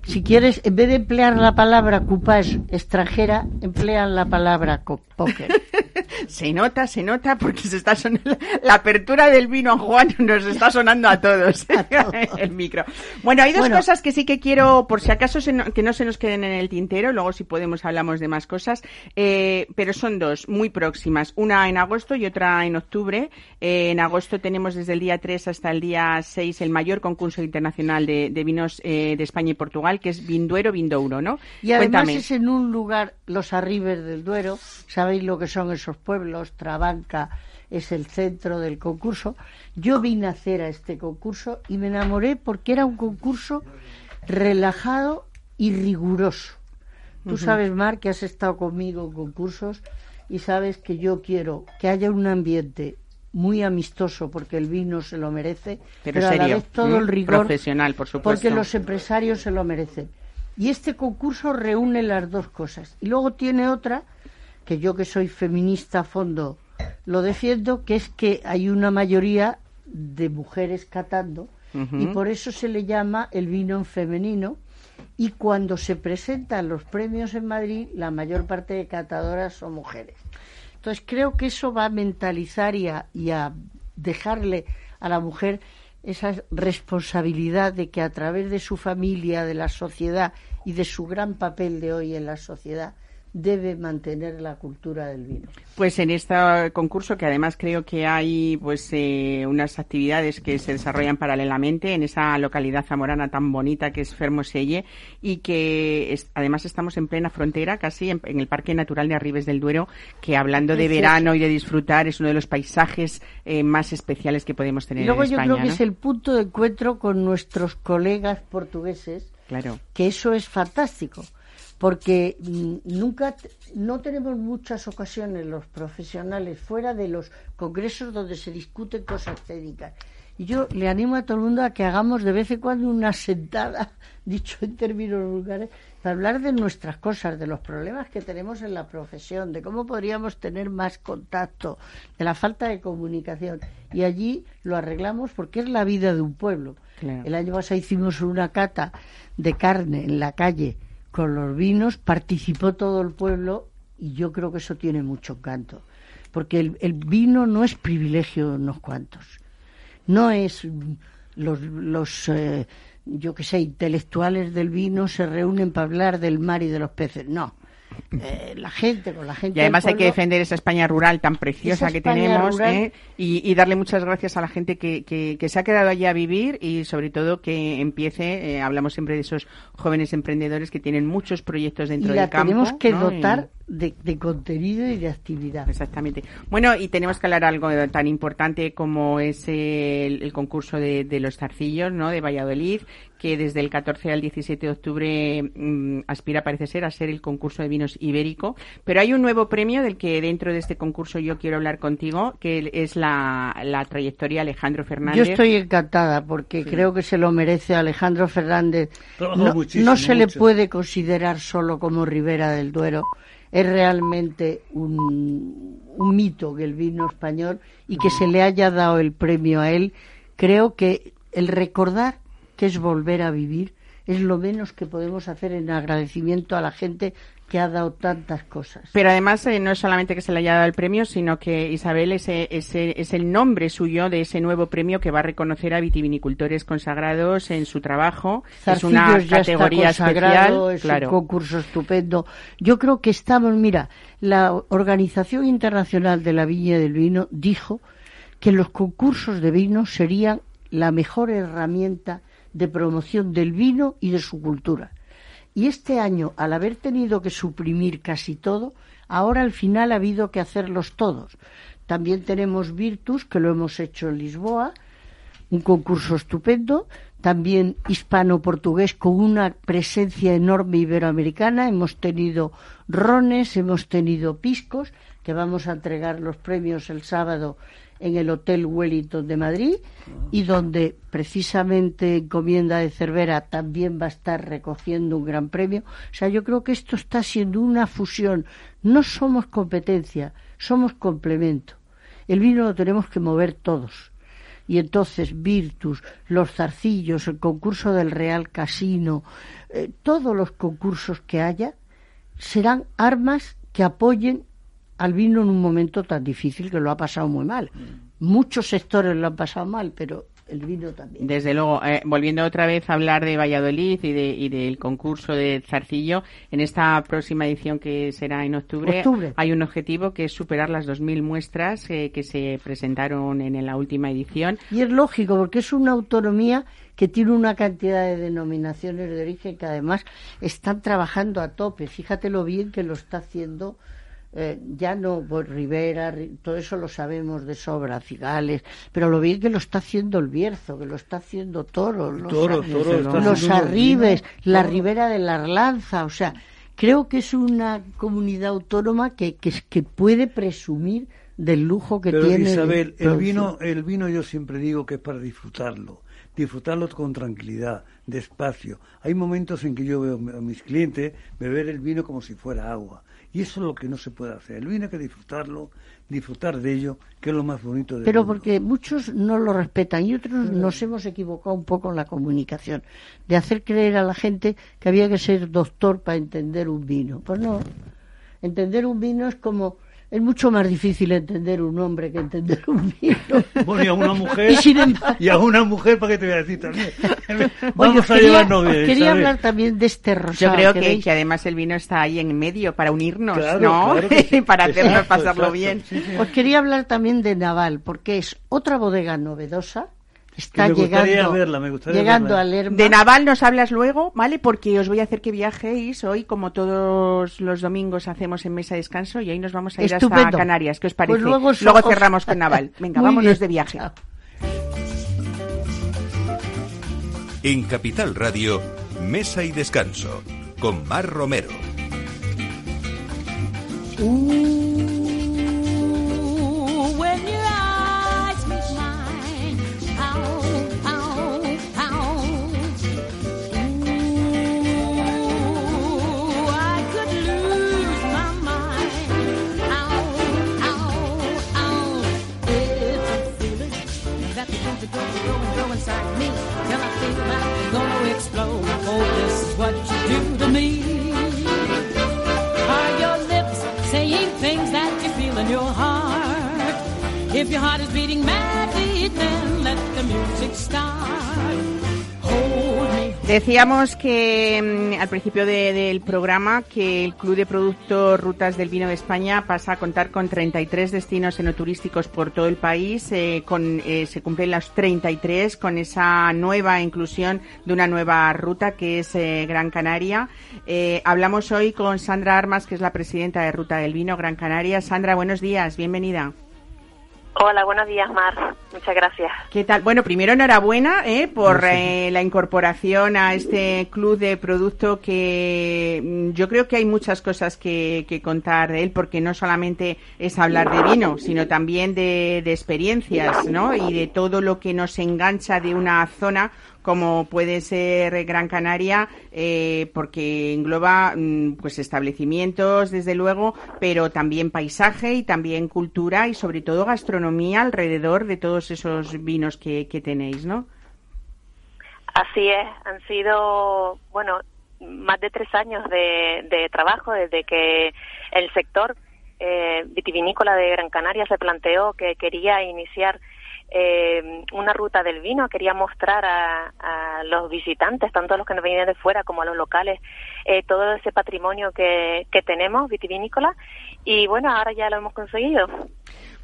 si quieres, en vez de emplear la palabra coupage extranjera, emplean la palabra póker. Se nota, se nota porque se está sonando la apertura del vino a Juan nos está sonando a todos el micro. Bueno, hay dos Bueno. cosas que sí que quiero, por si acaso se no- que no se nos queden en el tintero, luego si podemos hablamos de más cosas, eh, pero son dos muy próximas, una en agosto y otra en octubre. Eh, en agosto tenemos desde el día 3 hasta el día 6 el mayor concurso internacional de, de vinos eh, de España y Portugal, que es Vinduero Vindouro, ¿no? Y además Cuéntame. es en un lugar, los arribes del Duero, sabéis lo que son esos pueblos, Trabanca es el centro del concurso. Yo vine a hacer a este concurso y me enamoré porque era un concurso relajado y riguroso. Tú sabes, Mar, que has estado conmigo en concursos y sabes que yo quiero que haya un ambiente muy amistoso porque el vino se lo merece, Pero pero, a la vez todo el rigor Profesional, por supuesto. porque los empresarios se lo merecen. Y este concurso reúne las dos cosas. Y luego tiene otra, que yo que soy feminista a fondo lo defiendo, que es que hay una mayoría de mujeres catando y por eso se le llama el vino en femenino. Y cuando se presentan los premios en Madrid, la mayor parte de catadoras son mujeres. Entonces creo que eso va a mentalizar y a, y a dejarle a la mujer esa responsabilidad de que a través de su familia, de la sociedad y de su gran papel de hoy en la sociedad, debe mantener la cultura del vino. Pues en este concurso, que además creo que hay pues eh, unas actividades que se desarrollan paralelamente en esa localidad zamorana tan bonita que es Fermoselle y que es- además estamos en plena frontera, casi en, en el Parque Natural de Arribes del Duero, que hablando de verano y de disfrutar es uno de los paisajes eh, más especiales que podemos tener Y luego en yo España. creo que es el punto de encuentro con nuestros colegas portugueses Claro. que eso es fantástico porque mm, nunca no tenemos muchas ocasiones los profesionales fuera de los congresos donde se discuten cosas técnicas. Y yo le animo a todo el mundo a que hagamos de vez en cuando una sentada dicho en términos vulgares para hablar de nuestras cosas de los problemas que tenemos en la profesión de cómo podríamos tener más contacto de la falta de comunicación. Y allí lo arreglamos porque es la vida de un pueblo. Claro. el año pasado hicimos una cata de carne en la calle con los vinos, participó todo el pueblo y yo creo que eso tiene mucho encanto. Porque el, el vino no es privilegio de unos cuantos. No es los, los eh, yo que sé, intelectuales del vino se reúnen para hablar del mar y de los peces. No. Eh, la gente, con la gente. Y además hay que defender esa España rural tan preciosa que España tenemos. ¿eh? y, y darle muchas gracias a la gente que, que, que se ha quedado allí a vivir y sobre todo que empiece, eh, hablamos siempre de esos jóvenes emprendedores que tienen muchos proyectos y dentro la del campo. tenemos que ¿no? Y- dotar de, de contenido y de actividad. Exactamente. Bueno, y tenemos que hablar algo tan importante como es el, el concurso de, de los zarcillos, ¿no? De Valladolid, que desde el 14 al 17 de octubre mm, aspira, parece ser, a ser el concurso de vinos ibérico. Pero hay un nuevo premio del que dentro de este concurso yo quiero hablar contigo, que es la, la trayectoria Alejandro Fernández. Yo estoy encantada porque creo que se lo merece Alejandro Fernández. No, no se le mucho. puede considerar solo como Ribera del Duero. Es realmente un, un mito que el vino español y que se le haya dado el premio a él. Creo que el recordar que es volver a vivir es lo menos que podemos hacer en agradecimiento a la gente que ha dado tantas cosas. Pero además eh, no es solamente que se le haya dado el premio, sino que Isabel ese, ese, es el nombre suyo de ese nuevo premio que va a reconocer a vitivinicultores consagrados en su trabajo. es una ya categoría está especial. es claro. un concurso estupendo. Yo creo que estamos, mira, la Organización Internacional de la Viña del Vino dijo que los concursos de vino serían la mejor herramienta de promoción del vino y de su cultura. Y este año, al haber tenido que suprimir casi todo, ahora al final ha habido que hacerlos todos. También tenemos Virtus, que lo hemos hecho en Lisboa, un concurso estupendo, también hispano-portugués con una presencia enorme iberoamericana. Hemos tenido rones, hemos tenido piscos, que vamos a entregar los premios el sábado en el Hotel Wellington de Madrid y donde precisamente Encomienda de Cervera también va a estar recogiendo un gran premio. O sea, yo creo que esto está siendo una fusión. No somos competencia, somos complemento. El vino lo tenemos que mover todos. Y entonces Virtus, los zarcillos, el concurso del Real Casino, eh, todos los concursos que haya serán armas que apoyen al vino en un momento tan difícil que lo ha pasado muy mal. Muchos sectores lo han pasado mal, pero el vino también. Desde luego, eh, volviendo otra vez a hablar de Valladolid y, de, y del concurso de Zarcillo, en esta próxima edición que será en octubre, Octubre. hay un objetivo que es superar las 2.000 muestras eh, que se presentaron en la última edición. Y es lógico, porque es una autonomía que tiene una cantidad de denominaciones de origen que además están trabajando a tope. Fíjate lo bien que lo está haciendo. Eh, ya no pues, Rivera, Ri- todo eso lo sabemos de sobra, Cigales, pero lo bien que lo está haciendo el Bierzo, que lo está haciendo Toro, los, Toro, Toro los Arribes, la Toro. Ribera de la Arlanza, o sea, creo que es una comunidad autónoma que, que, que puede presumir del lujo que Pero tiene. Isabel, el producir. vino, el vino yo siempre digo que es para disfrutarlo, disfrutarlo con tranquilidad, despacio. Hay momentos en que yo veo a mis clientes beber el vino como si fuera agua. Y eso es lo que no se puede hacer. El vino hay que disfrutarlo, disfrutar de ello, que es lo más bonito del Pero mundo. porque muchos no lo respetan y otros nos hemos equivocado un poco en la comunicación, de hacer creer a la gente que había que ser doctor para entender un vino. Pues no, entender un vino es como, es mucho más difícil entender un hombre que entender un vino. Bueno, y a una mujer, Y sin embargo- y a una mujer, ¿para qué te voy a decir también? Vamos os a quería, llevarnos bien, quería hablar también de este rosado. Yo creo que, que además el vino está ahí en medio para unirnos, Claro, ¿no? claro que sí. para hacernos Exacto, pasarlo exacto. bien. Sí, sí. Os quería hablar también de Naval, porque es otra bodega novedosa. Está me gustaría llegando, verla, me gustaría llegando verla. a Lerma. De Naval nos hablas luego, ¿vale? Porque os voy a hacer que viajéis hoy, como todos los domingos hacemos en Mesa de Descanso, y hoy nos vamos a ir hasta. Canarias. ¿Qué os parece? Pues luego os- cerramos con Naval. Venga, Muy vámonos bien. de viaje. En Capital Radio, Mesa y Descanso, con Mar Romero. Ooh, If your heart is beating madly, then let the music start. Decíamos que mm, al principio de- del programa que el Club de Productos Rutas del Vino de España pasa a contar con 33 destinos enoturísticos por todo el país. eh, con, eh, se cumplen los 33 con esa nueva inclusión de una nueva ruta que es eh, Gran Canaria. Eh, hablamos hoy con Sandra Armas, que es la presidenta de Ruta del Vino Gran Canaria. Sandra, buenos días, bienvenida. Hola, buenos días, Mar. Muchas gracias. ¿Qué tal? Bueno, primero enhorabuena ¿eh? por eh, la incorporación a este club de producto que mm, yo creo que hay muchas cosas que, que contar de él porque no solamente es hablar de vino, sino también de, de experiencias, ¿no? Y de todo lo que nos engancha de una zona como puede ser Gran Canaria, eh, porque engloba mm, pues establecimientos, desde luego, pero también paisaje y también cultura y sobre todo gastronomía alrededor de todos esos vinos que, tenéis, ¿no? Así es, han sido, bueno, más de tres años de, de trabajo desde que el sector eh, vitivinícola de Gran Canaria se planteó que quería iniciar eh, una ruta del vino, quería mostrar a, a los visitantes, tanto a los que nos venían de fuera como a los locales, eh, todo ese patrimonio que, que tenemos vitivinícola y bueno, ahora ya lo hemos conseguido.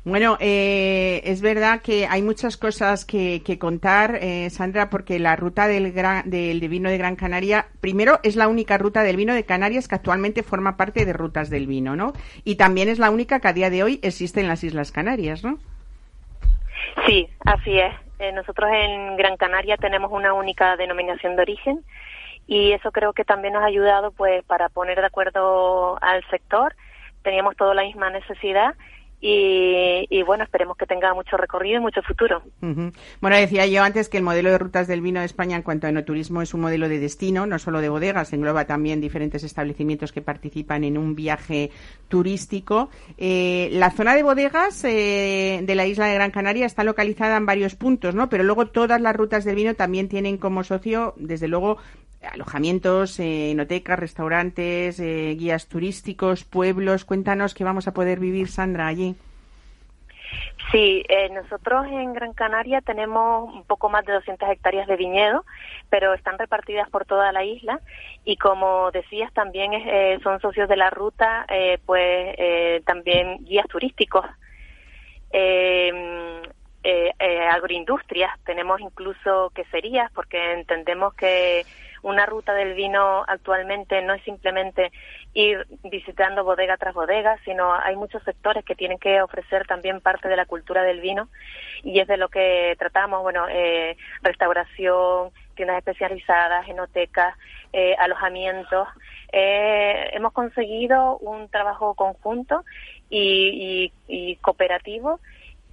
Bueno, eh, es verdad que hay muchas cosas que, que contar, eh, Sandra, porque la ruta del, gran, del vino de Gran Canaria, primero, es la única ruta del vino de Canarias que actualmente forma parte de rutas del vino, ¿no? Y también es la única que a día de hoy existe en las Islas Canarias, ¿no? Sí, así es. Eh, nosotros en Gran Canaria tenemos una única denominación de origen y eso creo que también nos ha ayudado pues para poner de acuerdo al sector. Teníamos toda la misma necesidad y, bueno, esperemos que tenga mucho recorrido y mucho futuro. Bueno, decía yo antes que el modelo de rutas del vino de España en cuanto a enoturismo es un modelo de destino, no solo de bodegas, engloba también diferentes establecimientos que participan en un viaje turístico. Eh, la zona de bodegas eh, de la isla de Gran Canaria está localizada en varios puntos, ¿no? Pero luego todas las rutas del vino también tienen como socio, desde luego, alojamientos, eh, enotecas, restaurantes, eh, guías turísticos, pueblos. Cuéntanos qué vamos a poder vivir, Sandra, allí. Sí, eh, nosotros en Gran Canaria tenemos un poco más de 200 hectáreas de viñedo, pero están repartidas por toda la isla y como decías también eh, son socios de la ruta, eh, pues eh, también guías turísticos, eh, agroindustrias, tenemos incluso queserías porque entendemos que una ruta del vino actualmente no es simplemente ir visitando bodega tras bodega, sino hay muchos sectores que tienen que ofrecer también parte de la cultura del vino y es de lo que tratamos, bueno, eh, restauración, tiendas especializadas, enotecas, eh, alojamientos. Eh, hemos conseguido un trabajo conjunto y, y, y cooperativo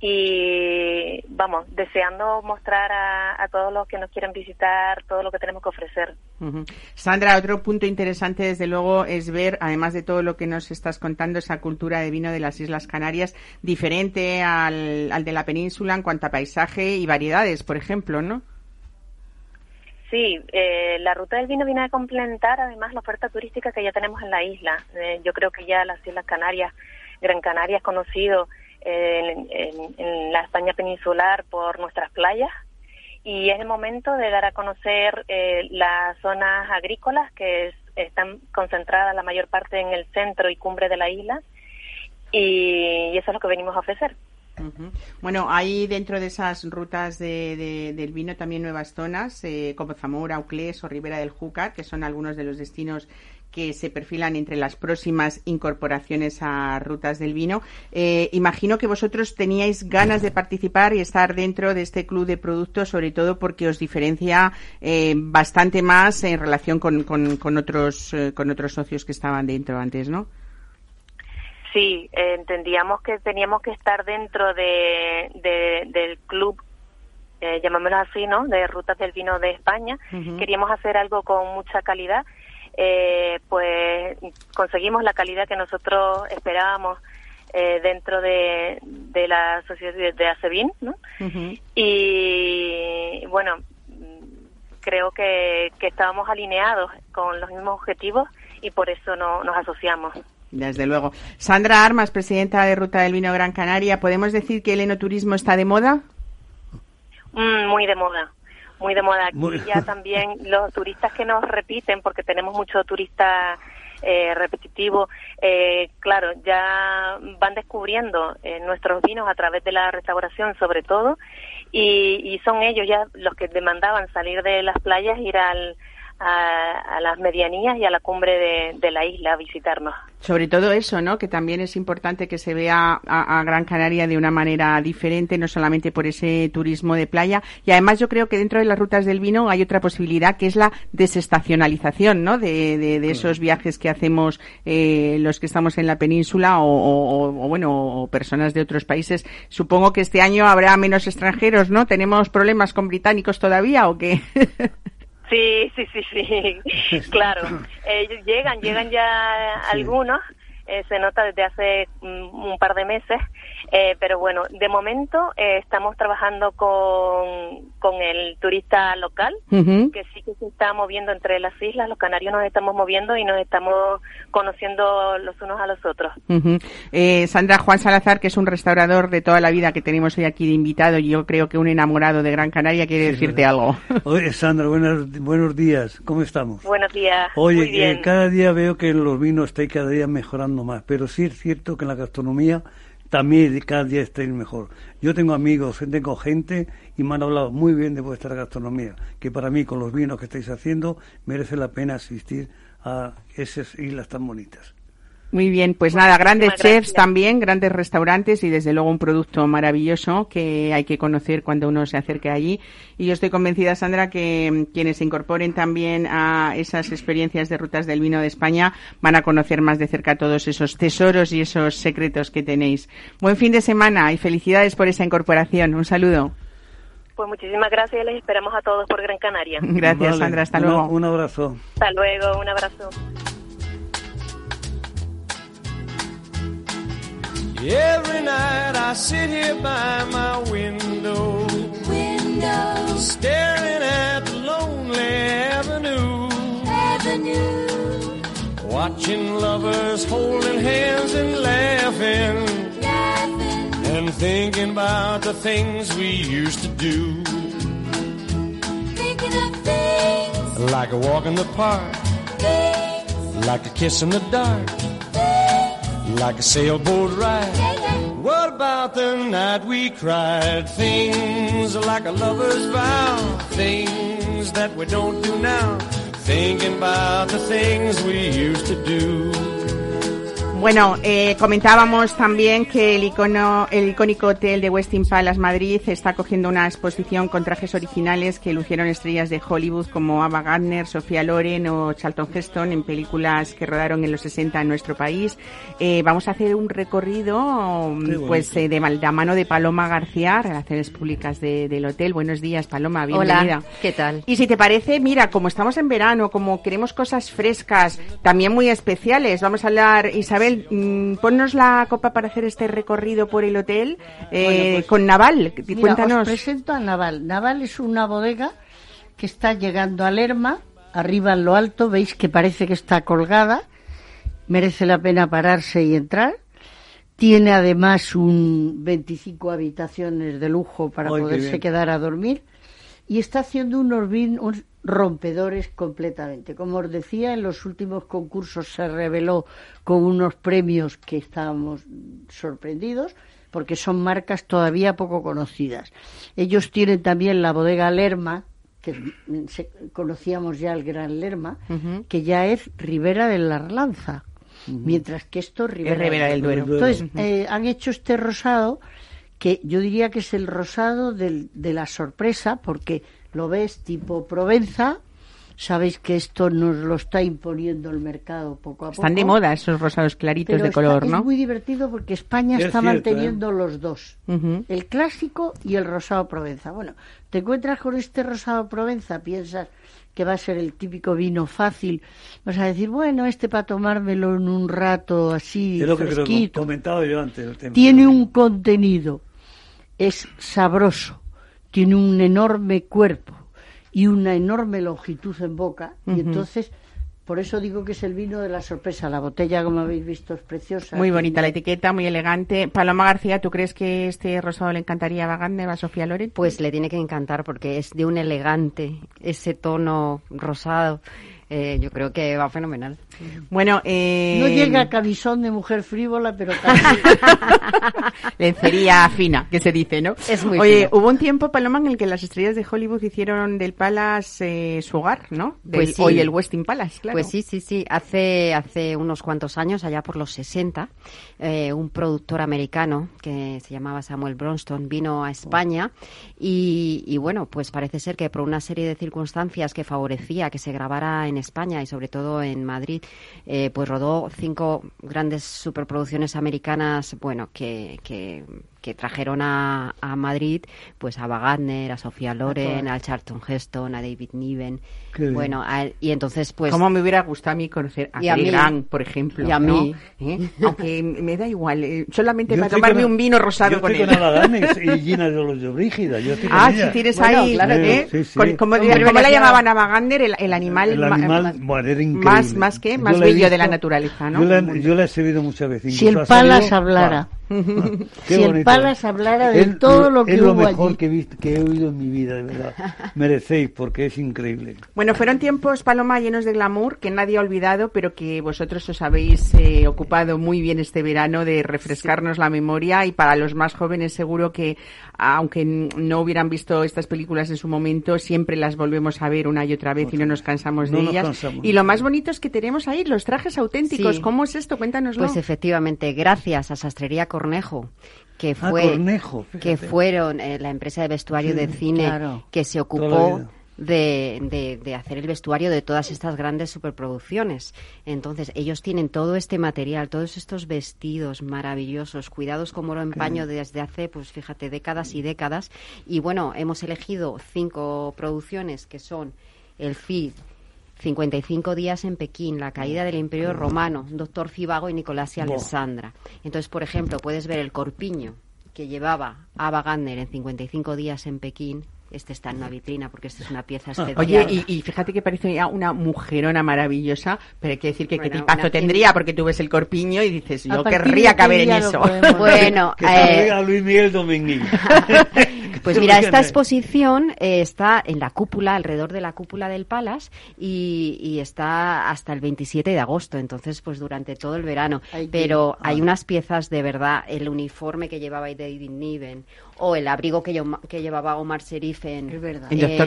y vamos, deseando mostrar a, a, todos los que nos quieran visitar todo lo que tenemos que ofrecer. Uh -huh. Sandra, otro punto interesante desde luego es ver, además de todo lo que nos estás contando, esa cultura de vino de las Islas Canarias diferente al, al de la península en cuanto a paisaje y variedades, por ejemplo, ¿no? Sí, eh, la ruta del vino viene a complementar además la oferta turística que ya tenemos en la isla. Eh, yo creo que ya las Islas Canarias, Gran Canaria es conocido en, la España peninsular por nuestras playas. Y es el momento de dar a conocer eh, las zonas agrícolas que es, están concentradas la mayor parte en el centro y cumbre de la isla. Y, eso es lo que venimos a ofrecer. Bueno, hay dentro de esas rutas de, de, del vino también nuevas zonas, eh, como Zamora, Auclés o Ribera del Júcar, que son algunos de los destinos que se perfilan entre las próximas incorporaciones a rutas del vino. Eh, imagino que vosotros teníais ganas de participar y estar dentro de este club de productos, sobre todo porque os diferencia eh, bastante más en relación con, con, con otros, eh, con otros socios que estaban dentro antes, ¿no? Sí, entendíamos que teníamos que estar dentro de, de del club, eh, llamémoslo así, ¿no? De Rutas del Vino de España. Uh -huh. Queríamos hacer algo con mucha calidad. Eh, pues conseguimos la calidad que nosotros esperábamos eh, dentro de, de la sociedad de, ACEBIN, ¿no? Uh -huh. Y bueno, creo que, que estábamos alineados con los mismos objetivos y por eso no, nos asociamos. Desde luego. Sandra Armas, presidenta de Ruta del Vino Gran Canaria, ¿podemos decir que el enoturismo está de moda? Mm, muy de moda. Muy de moda. Aquí Muy- ya también los turistas que nos repiten, porque tenemos muchos turistas eh, repetitivos, eh, claro, ya van descubriendo eh, nuestros vinos a través de la restauración sobre todo, y, y son ellos ya los que demandaban salir de las playas, ir al, a, a las medianías y a la cumbre de, de la isla a visitarnos. Sobre todo eso, ¿no? Que también es importante que se vea a, a Gran Canaria de una manera diferente, no solamente por ese turismo de playa. Y además yo creo que dentro de las rutas del vino hay otra posibilidad que es la desestacionalización, ¿no? De, de- de esos viajes que hacemos eh, los que estamos en la península o, o- o, bueno, o personas de otros países. Supongo que este año habrá menos extranjeros, ¿no? ¿Tenemos problemas con británicos todavía o qué? Sí, sí, sí, sí, claro. Eh, llegan, llegan ya algunos, eh, se nota desde hace mm, un par de meses, eh, pero bueno, de momento eh, estamos trabajando con, con el turista local, Ujú. que sí que se está moviendo entre las islas, los canarios nos estamos moviendo y nos estamos conociendo los unos a los otros. Ujú. Eh, Sandra Juan Salazar, que es un restaurador de toda la vida que tenemos hoy aquí de invitado, y yo creo que un enamorado de Gran Canaria quiere Sí, decirte verdad. algo. Oye, Sandra, buenos, buenos días. ¿Cómo estamos? Buenos días. Oye, muy bien. eh, cada día veo que los vinos estáis cada día mejorando más, pero sí es cierto que en la gastronomía también cada día estáis mejor. Yo tengo amigos, tengo gente y me han hablado muy bien de vuestra gastronomía, que para mí con los vinos que estáis haciendo merece la pena asistir a esas islas tan bonitas. Muy bien, pues nada, grandes chefs gracias. también, grandes restaurantes y desde luego un producto maravilloso que hay que conocer cuando uno se acerque allí. Y yo estoy convencida, Sandra, que quienes se incorporen también a esas experiencias de rutas del vino de España van a conocer más de cerca todos esos tesoros y esos secretos que tenéis. Buen fin de semana y felicidades por esa incorporación. Un saludo. Pues muchísimas gracias y les esperamos a todos por Gran Canaria. Gracias, Vale, Sandra. Hasta luego. Un abrazo. Hasta luego, un abrazo. Every night I sit here by my window, Window, staring at the lonely avenue, avenue, watching lovers holding hands and laughing, laughing, and thinking about the things we used to do, thinking of things, like a walk in the park, things, like a kiss in the dark, like a sailboat ride. What about the night we cried? Things like a lover's vow, things that we don't do now. Thinking about the things we used to do. Bueno, eh, comentábamos también que el, icono, el icónico hotel de Westin Palace Madrid está cogiendo una exposición con trajes originales que lucieron estrellas de Hollywood como Ava Gardner, Sofía Loren o Charlton Heston en películas que rodaron en los 60 en nuestro país. Eh, vamos a hacer un recorrido bonito. pues eh, de mal- la mano de Paloma García, Relaciones Públicas de- del hotel. Buenos días, Paloma, bienvenida. Hola, ¿qué tal? Y si te parece, mira, como estamos en verano, como queremos cosas frescas, también muy especiales, vamos a hablar, Isabel, mm, ponnos la copa para hacer este recorrido por el hotel eh, Bueno, pues, con Naval. Mira, Cuéntanos. os presento a Naval. Naval es una bodega que está llegando a Lerma, arriba en lo alto, veis que parece que está colgada, merece la pena pararse y entrar. Tiene además un 25 habitaciones de lujo para poderse bien. quedar a dormir y está haciendo unos, vin- unos rompedores completamente. Como os decía, en los últimos concursos se reveló con unos premios que estábamos sorprendidos porque son marcas todavía poco conocidas. Ellos tienen también la bodega Lerma, que se- conocíamos ya el Gran Lerma, que ya es Ribera de la Arlanza, mientras que esto es Ribera, Ribera del Duero. Entonces, eh, han hecho este rosado que yo diría que es el rosado del- de la sorpresa, porque lo ves tipo Provenza, sabéis que esto nos lo está imponiendo el mercado poco a poco. Están de moda esos rosados claritos pero de está- color, es ¿no? muy divertido porque España Es está cierto, manteniendo los dos, el clásico y el rosado Provenza. Bueno, te encuentras con este rosado Provenza, piensas que va a ser el típico vino fácil, vas a decir, bueno, este para tomármelo en un rato así Es lo que creo que fresquito. comentaba yo antes. el tema. Tiene un contenido, es sabroso, tiene un enorme cuerpo y una enorme longitud en boca y entonces Por eso digo que es el vino de la sorpresa. La botella, como habéis visto, es preciosa. Muy bonita la etiqueta, muy elegante. Paloma García, ¿tú crees que este rosado le encantaría a Bagande, a Sofía Loren? Pues le tiene que encantar porque es de un elegante, ese tono rosado. Eh, yo creo que va fenomenal. Bueno, eh, No llega a cabizón de mujer frívola, pero casi. lencería fina, que se dice, ¿no? Es muy Oye, fino. hubo un tiempo, Paloma, en el que las estrellas de Hollywood hicieron del Palace eh, su hogar, ¿no? Del, Pues sí. Hoy el Westin Palace, claro. Pues sí, sí, sí. Hace, hace unos cuantos años, allá por los 60, eh, un productor americano que se llamaba Samuel Bronston vino a España y, y bueno, pues parece ser que por una serie de circunstancias que favorecía que se grabara en España y sobre todo en Madrid, eh, pues rodó cinco grandes superproducciones americanas, bueno, que, que, que trajeron a, a Madrid, pues a Wagner, a Sofía Loren, al Charlton Heston, a David Niven. Qué. Bueno, a- y entonces pues ¿Cómo me hubiera gustado a mí conocer a a mí. Grant, por ejemplo? Y a ¿no? mí. ¿Eh? Aunque me da igual, eh, solamente Yo para tomarme con- un vino rosado yo con él. con y Gina de los Brígida. Yo estoy Ah, si tienes Bueno, ahí, claro. ¿eh? Sí, sí. Con- como, ¿cómo la llamaban a Vagander? El, el animal, El ma- animal, increíble. más, más que, más bello de la naturaleza, ¿no? Yo la, yo la he servido muchas veces. si el Palas hablara. Qué Si el bonito. Palas hablara de Es- todo lo que es lo hubo mejor allí. que he, visto, que he oído en mi vida, de verdad. Merecéis, porque es increíble. Bueno, fueron tiempos, Paloma, llenos de glamour que nadie ha olvidado, pero que vosotros os habéis eh, ocupado muy bien este verano de refrescarnos la memoria y para los más jóvenes seguro que, aunque no hubieran visto estas películas en su momento, siempre las volvemos a ver una y otra vez y no nos cansamos No de nos ellas. cansamos. Y lo más bonito es que tenemos ahí los trajes auténticos. Sí. ¿Cómo es esto? Cuéntanoslo. Pues efectivamente, gracias a Sastrería Cornejo, que Ah, fue Cornejo, que fueron eh, la empresa de vestuario Sí, de cine claro. que se ocupó de, de- de hacer el vestuario de todas estas grandes superproducciones. Entonces, ellos tienen todo este material, todos estos vestidos maravillosos, cuidados como oro en paño desde hace, pues fíjate, décadas y décadas. Y bueno, hemos elegido cinco producciones que son el FID, 55 días en Pekín, la caída del Imperio Romano, Doctor Cibago y Nicolás y. Alessandra. Entonces, por ejemplo, puedes ver el corpiño que llevaba Ava Gardner en 55 días en Pekín. Este está en una vitrina porque esta es una pieza especial. Oye, y, y fíjate que parece ya una mujerona maravillosa, pero hay que decir que qué tipazo una- tendría, porque tú ves el corpiño y dices, yo querría caber en eso. Bueno, Que se eh, diga a Luis Miguel Dominguín. Pues mira, esta exposición eh, está en la cúpula, alrededor de la cúpula del Palace, y, y está hasta el 27 de agosto, entonces pues durante todo el verano. Qué- Pero hay unas piezas de verdad, el uniforme que llevaba David Niven, o el abrigo que, yo- que llevaba Omar Sherif en, doctor en-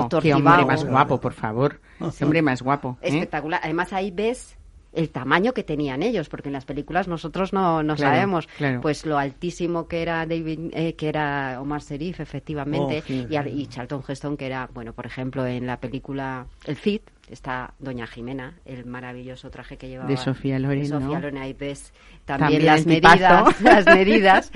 Doctor qué hombre más guapo, por favor. Ese hombre más guapo. ¿eh? Espectacular. Además ahí ves el tamaño que tenían ellos, porque en las películas nosotros no, no Claro, sabemos claro. pues lo altísimo que era David, eh, que era Omar Sherif, efectivamente, Oh, sí, y, y Charlton Heston, que era, bueno, por ejemplo, en la película El Cid está Doña Jimena, el maravilloso traje que llevaba De Sofía Loren, de Sofía ¿no? Loren, ahí ves También también, las medidas, las medidas,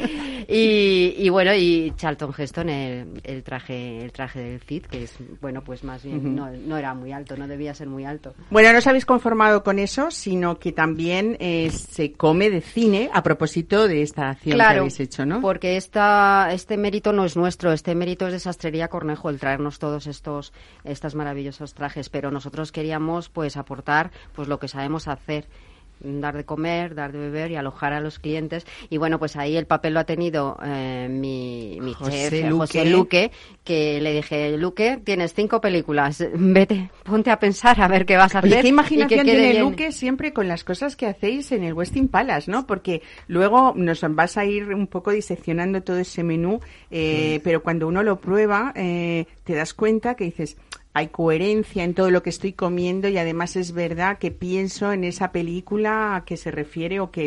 y, y bueno, y Charlton Heston el, el traje, el traje del Cid, que es, bueno, pues más bien no, no era muy alto, no debía ser muy alto. Bueno, no os habéis conformado con eso, sino que también eh, se come de cine a propósito de esta acción que habéis hecho, ¿no? porque esta, este mérito no es nuestro, este mérito es de Sastrería Cornejo, el traernos todos estos, estos maravillosos trajes, pero nosotros queríamos pues aportar pues lo que sabemos hacer dar de comer, dar de beber y alojar a los clientes. Y bueno, pues ahí el papel lo ha tenido eh, mi, mi José chef, Luque. José Luque, que le dije, Luque, tienes cinco películas, vete, ponte a pensar a ver qué vas a hacer. Qué y imaginación que tiene bien". Luque siempre con las cosas que hacéis en el Westin Palace, ¿no? Porque luego nos vas a ir un poco diseccionando todo ese menú, eh, pero cuando uno lo prueba, eh, te das cuenta que dices, hay coherencia en todo lo que estoy comiendo y además es verdad que pienso en esa película que se refiere o que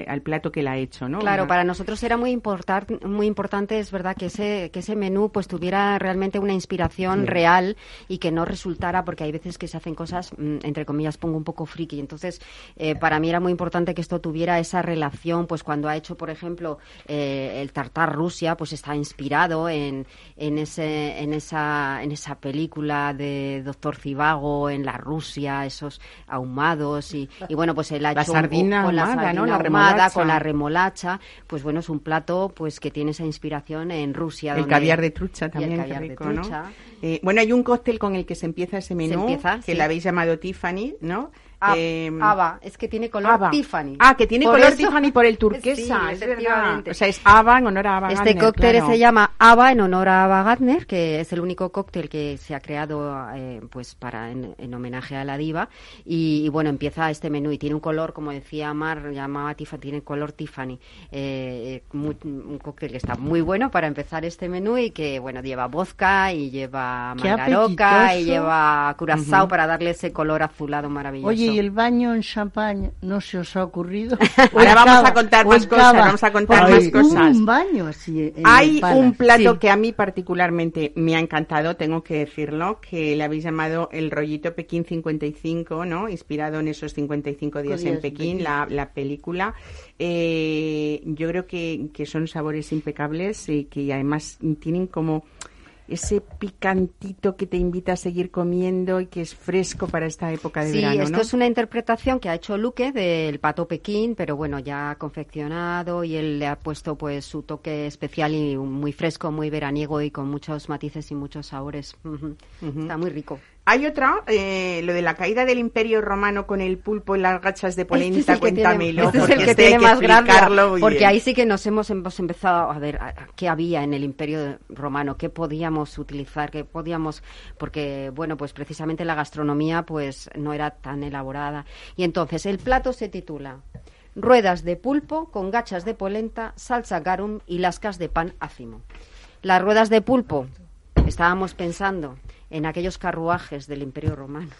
eh, al plato que la ha hecho, ¿no? Claro, Una- para nosotros era muy importante, muy importante, es verdad, que ese, que ese menú pues tuviera realmente una inspiración real y que no resultara, porque hay veces que se hacen cosas, mm, entre comillas, pongo un poco friki. Entonces, eh, para mí era muy importante que esto tuviera esa relación, pues cuando ha hecho, por ejemplo, eh, el Tartar Rusia, pues está inspirado en, en, ese, en, esa, en esa película película de Doctor Civago en la Rusia, esos ahumados y, y bueno, pues él ha La hecho un- sardina con la ahumada, sardina ¿no? La ahumada, remolacha. con la remolacha, pues bueno, es un plato pues que tiene esa inspiración en Rusia. El donde- caviar de trucha el también. Eh, bueno, hay un cóctel con el que se empieza ese menú, empieza, que sí. le habéis llamado Tiffany, ¿no? Ah, Eh, Ava, es que tiene color Ava. Tiffany. Ah, que tiene Por color eso- Tiffany por el Sí, turquesa, es verdad. efectivamente. O sea, es Ava en honor a Ava Este Gardner, cóctel claro. se llama Ava en honor a Ava Gardner, que es el único cóctel que se ha creado eh, pues para en, en homenaje a la diva. Y, y, bueno, empieza este menú y tiene un color, como decía Mar, llamaba Tiffany, tiene color Tiffany. Eh, muy- un cóctel que está muy bueno para empezar este menú y que bueno lleva vodka y lleva mangaroca y lleva curazao para darle ese color azulado maravilloso. Oye, ¿y el baño en champán no se os ha ocurrido? Ahora vamos cava, a contar más cosas, cava, vamos a contar porque más cosas. un baño así en Hay un plato Sí. que a mí particularmente me ha encantado, tengo que decirlo, que le habéis llamado el rollito Pekín 55, ¿no? Inspirado en esos 55 días, días en en Pekín, Pekín. La, la película. Eh, yo creo que, que son sabores impecables y que además tienen como ese picantito que te invita a seguir comiendo y que es fresco para esta época de Sí, verano, esto ¿no? es una interpretación que ha hecho Luque del pato Pekín, pero bueno, ya confeccionado y él le ha puesto pues su toque especial y muy fresco, muy veraniego y con muchos matices y muchos sabores. Está muy rico. Hay otra, eh, lo de la caída del Imperio Romano con el pulpo y las gachas de Este polenta, es cuéntamelo. este es el porque que este tiene más gracia, porque ahí sí que nos hemos, hemos empezado a ver qué había en el Imperio Romano, qué podíamos utilizar, qué podíamos, porque bueno, pues precisamente la gastronomía pues no era tan elaborada. Y entonces el plato se titula Ruedas de pulpo con gachas de polenta, salsa garum y lascas de pan ácimo. Las ruedas de pulpo, estábamos pensando en aquellos carruajes del Imperio Romano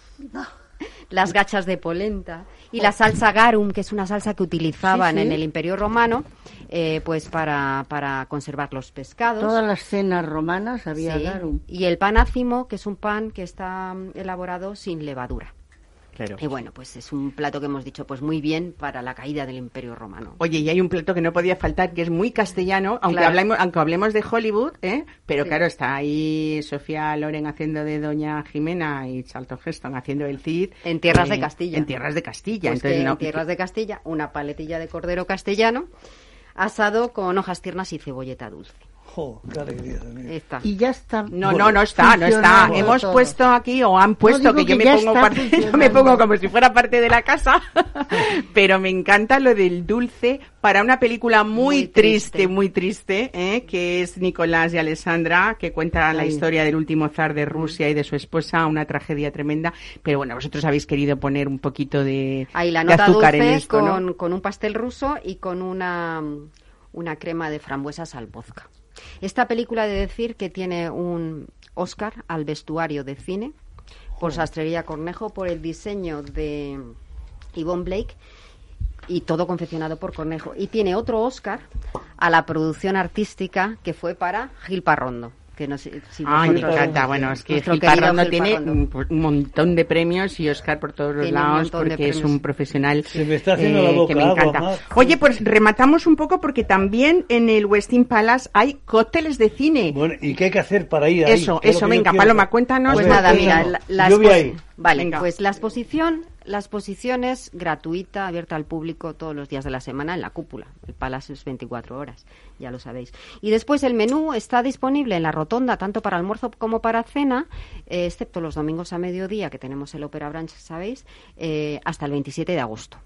las gachas de polenta y la salsa garum, que es una salsa que utilizaban Sí, sí. en el Imperio Romano, eh, pues para, para conservar los pescados. Todas las cenas romanas había Sí. garum. Y el pan ácimo, que es un pan que está mm, elaborado sin levadura. Claro. Y bueno, pues es un plato que hemos dicho, pues muy bien para la caída del Imperio Romano. Oye, y hay un plato que no podía faltar, que es muy castellano, aunque, Claro. hablemos, aunque hablemos de Hollywood, ¿eh? pero Sí. claro, está ahí Sofía Loren haciendo de Doña Jimena y Charlton Heston haciendo el Cid. En tierras eh, de Castilla. En tierras de Castilla. Pues entonces, que no- en tierras de Castilla, una paletilla de cordero castellano asado con hojas tiernas y cebolleta dulce. Jo, qué alegría también. Está. Y ya está. No, no, no está, no está. Hemos todo. puesto aquí, o han puesto, que yo que me pongo parte, yo me pongo como si fuera parte de la casa, pero me encanta lo del dulce para una película muy, Muy triste, triste. muy triste, ¿eh? que es Nicolás y Alessandra, que cuenta la Ay. historia del último zar de Rusia y de su esposa, una tragedia tremenda, pero bueno, vosotros habéis querido poner un poquito de, Ahí la de nota azúcar dulce en esto, ¿no? con, con un pastel ruso y con una, una crema de frambuesas al vodka. Esta película de decir que tiene un Oscar al vestuario de cine por Sastrería Cornejo, por el diseño de Yvonne Blake y todo confeccionado por Cornejo. Y tiene otro Oscar a la producción artística que fue para Gil Parrondo. Que no sé si Ay, me encanta. Bueno, es que Gil Parrondo Gil tiene Parrondo. un, montón de premios y Oscar por todos los Tiene lados porque es un profesional Se me está haciendo la eh, boca que me encanta. Oye, pues rematamos un poco porque también en el Westin Palace hay cócteles de cine. Bueno, ¿y qué hay que hacer para ir ahí? Eso, ¿Qué es lo eso, venga, Paloma, cuéntanos. A Pues nada, mira, la, la Yo voy ahí. Vale, Venga. pues la exposición, la exposición es gratuita, abierta al público todos los días de la semana en la cúpula. El Palacio es 24 horas, ya lo sabéis. Y después el menú está disponible en la rotonda tanto para almuerzo como para cena, eh, excepto los domingos a mediodía que tenemos el Opera Branch, sabéis, eh, hasta el 27 de agosto.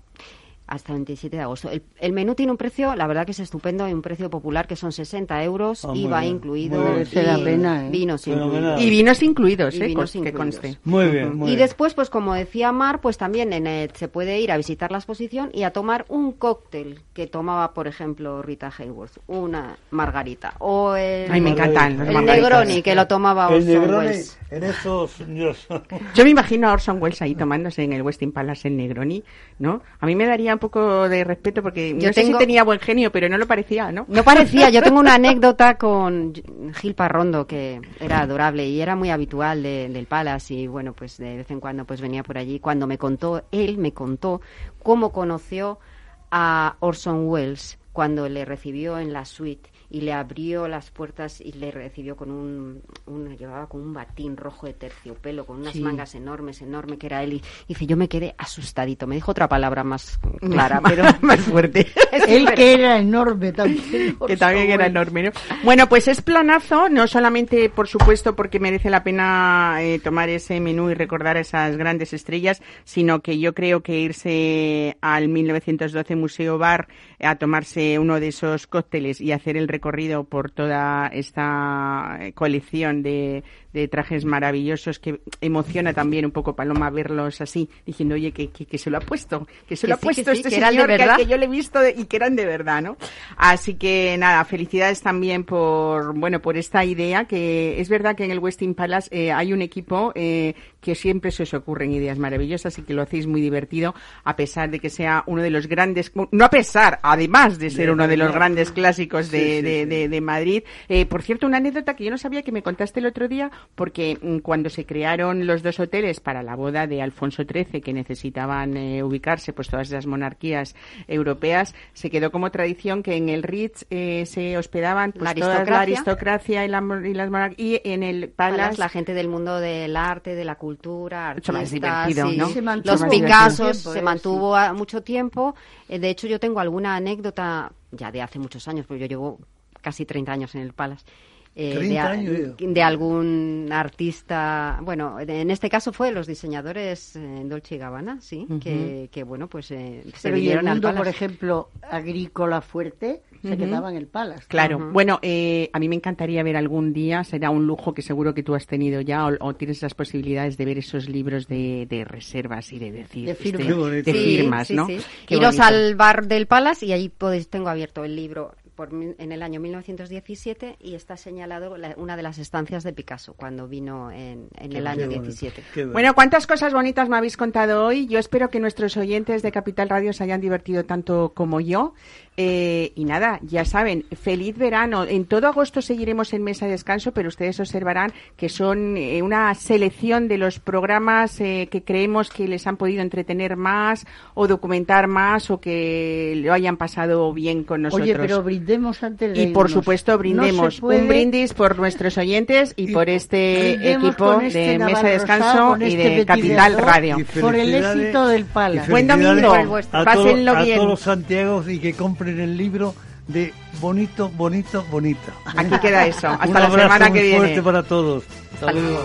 Hasta el 27 de agosto. El, el menú tiene un precio, la verdad que es estupendo, y un precio popular que son 60 euros, Ah, muy IVA bien, incluido. la y pena, ¿eh? Vinos incluidos. Y vinos incluidos, Y eh, vinos cons- que incluidos. conste. Muy bien, muy Y bien. después, pues como decía Mar, pues también en el- se puede ir a visitar la exposición y a tomar un cóctel que tomaba, por ejemplo, Rita Hayworth, una margarita. O el, Ay, me encantan el. Negroni, que lo tomaba El Orson Negroni, Welles. en esos... Dios. Yo me imagino a Orson Welles ahí tomándose en el Westin Palace en Negroni, ¿no? A mí me daría poco de respeto porque no Yo sé si tenía buen genio, pero no lo parecía, ¿no? No parecía, yo tengo una anécdota con Gil Parrondo que era adorable y era muy habitual de- del Palace y bueno, pues de vez en cuando pues venía por allí. Cuando me contó, él me contó cómo conoció a Orson Welles cuando le recibió en la suite y le abrió las puertas y le recibió con un, un- llevaba con un batín rojo de terciopelo, con unas Sí. mangas enormes, enorme, que era él. Y dice, yo me quedé asustadito. Me dijo otra palabra más clara, pero más fuerte. Él que era enorme también. que también era enorme, ¿no? Bueno, pues es planazo, no solamente, por supuesto, porque merece la pena eh, tomar ese menú y recordar a esas grandes estrellas, sino que yo creo que irse al 1912 Museo Bar a tomarse uno de esos cócteles y hacer el recorrido por toda esta eh, colección de, de trajes maravillosos que emociona también un poco Paloma verlos así, diciendo, oye, que, que, que se lo ha puesto, que se Que lo ha sí, puesto este de señor, que- verdad. que yo le he visto de- y que eran de verdad, ¿no? Así que nada, felicidades también por, bueno, por esta idea que es verdad que en el Westin Palace eh, hay un equipo eh, que siempre se os ocurren ideas maravillosas y que lo hacéis muy divertido a pesar de que sea uno de los grandes, no a pesar, además de ser De- uno de los grandes clásicos de, Sí, sí, de- sí. de- de Madrid. Eh, por cierto, una anécdota que yo no sabía que me contaste el otro día porque mm, cuando se crearon los dos hoteles para la boda de Alfonso XIII que necesitaban eh, ubicarse pues todas esas monarquías europeas, se quedó como tradición que en el Ritz eh, se hospedaban pues, La toda la aristocracia. y, la, y las monarquías y en el Palas, Palace la gente del mundo del arte, de la cultura, Mucho más artistas, divertido, sí. ¿no? Se mantuvo Los Picassos se Eh, mantuvo a- mucho tiempo. Eh, De hecho, yo tengo alguna anécdota ya de hace muchos años, porque yo llevo casi 30 años en el Palace. Eh, 30 de, años, de algún artista, bueno, en este caso fue los diseñadores eh, Dolce y Gabbana, sí, que, que, bueno, pues eh, se Pero y el vinieron al mundo, por Palace. ejemplo, agrícola fuerte, se quedaba en el Palace. Claro, bueno, eh, a mí me encantaría ver algún día, será un lujo que seguro que tú has tenido ya o, o tienes las posibilidades de ver esos libros de, de reservas y de decir De Sí, firmas, sí, ¿no? sí. Iros bonito. al bar del Palace y ahí podéis, tengo abierto el libro por, en el año 1917 y está señalado la- una de las estancias de Picasso cuando vino en, en el año Qué bonito. 17. Qué bonito. Bueno, cuántas cosas bonitas me habéis contado hoy. Yo espero que nuestros oyentes de Capital Radio se hayan divertido tanto como yo. Eh, y nada, ya saben, feliz verano. En todo agosto seguiremos en mesa de descanso, pero ustedes observarán que son eh, una selección de los programas eh, que creemos que les han podido entretener más o documentar más o que lo hayan pasado bien con nosotros. Oye, pero brindemos antes de y por irnos. supuesto No brindemos puede- un brindis por nuestros oyentes y, Y por este equipo este de Mesa de Descanso y este de Capital. Radio. Por el éxito del y Palace. Buen domingo. A, Pásenlo todos- a bien. todos los santiagos y que compren el libro de Bonito, Bonito, Bonita. Aquí queda eso. Hasta Un la semana que viene. fuerte para todos. Hasta luego.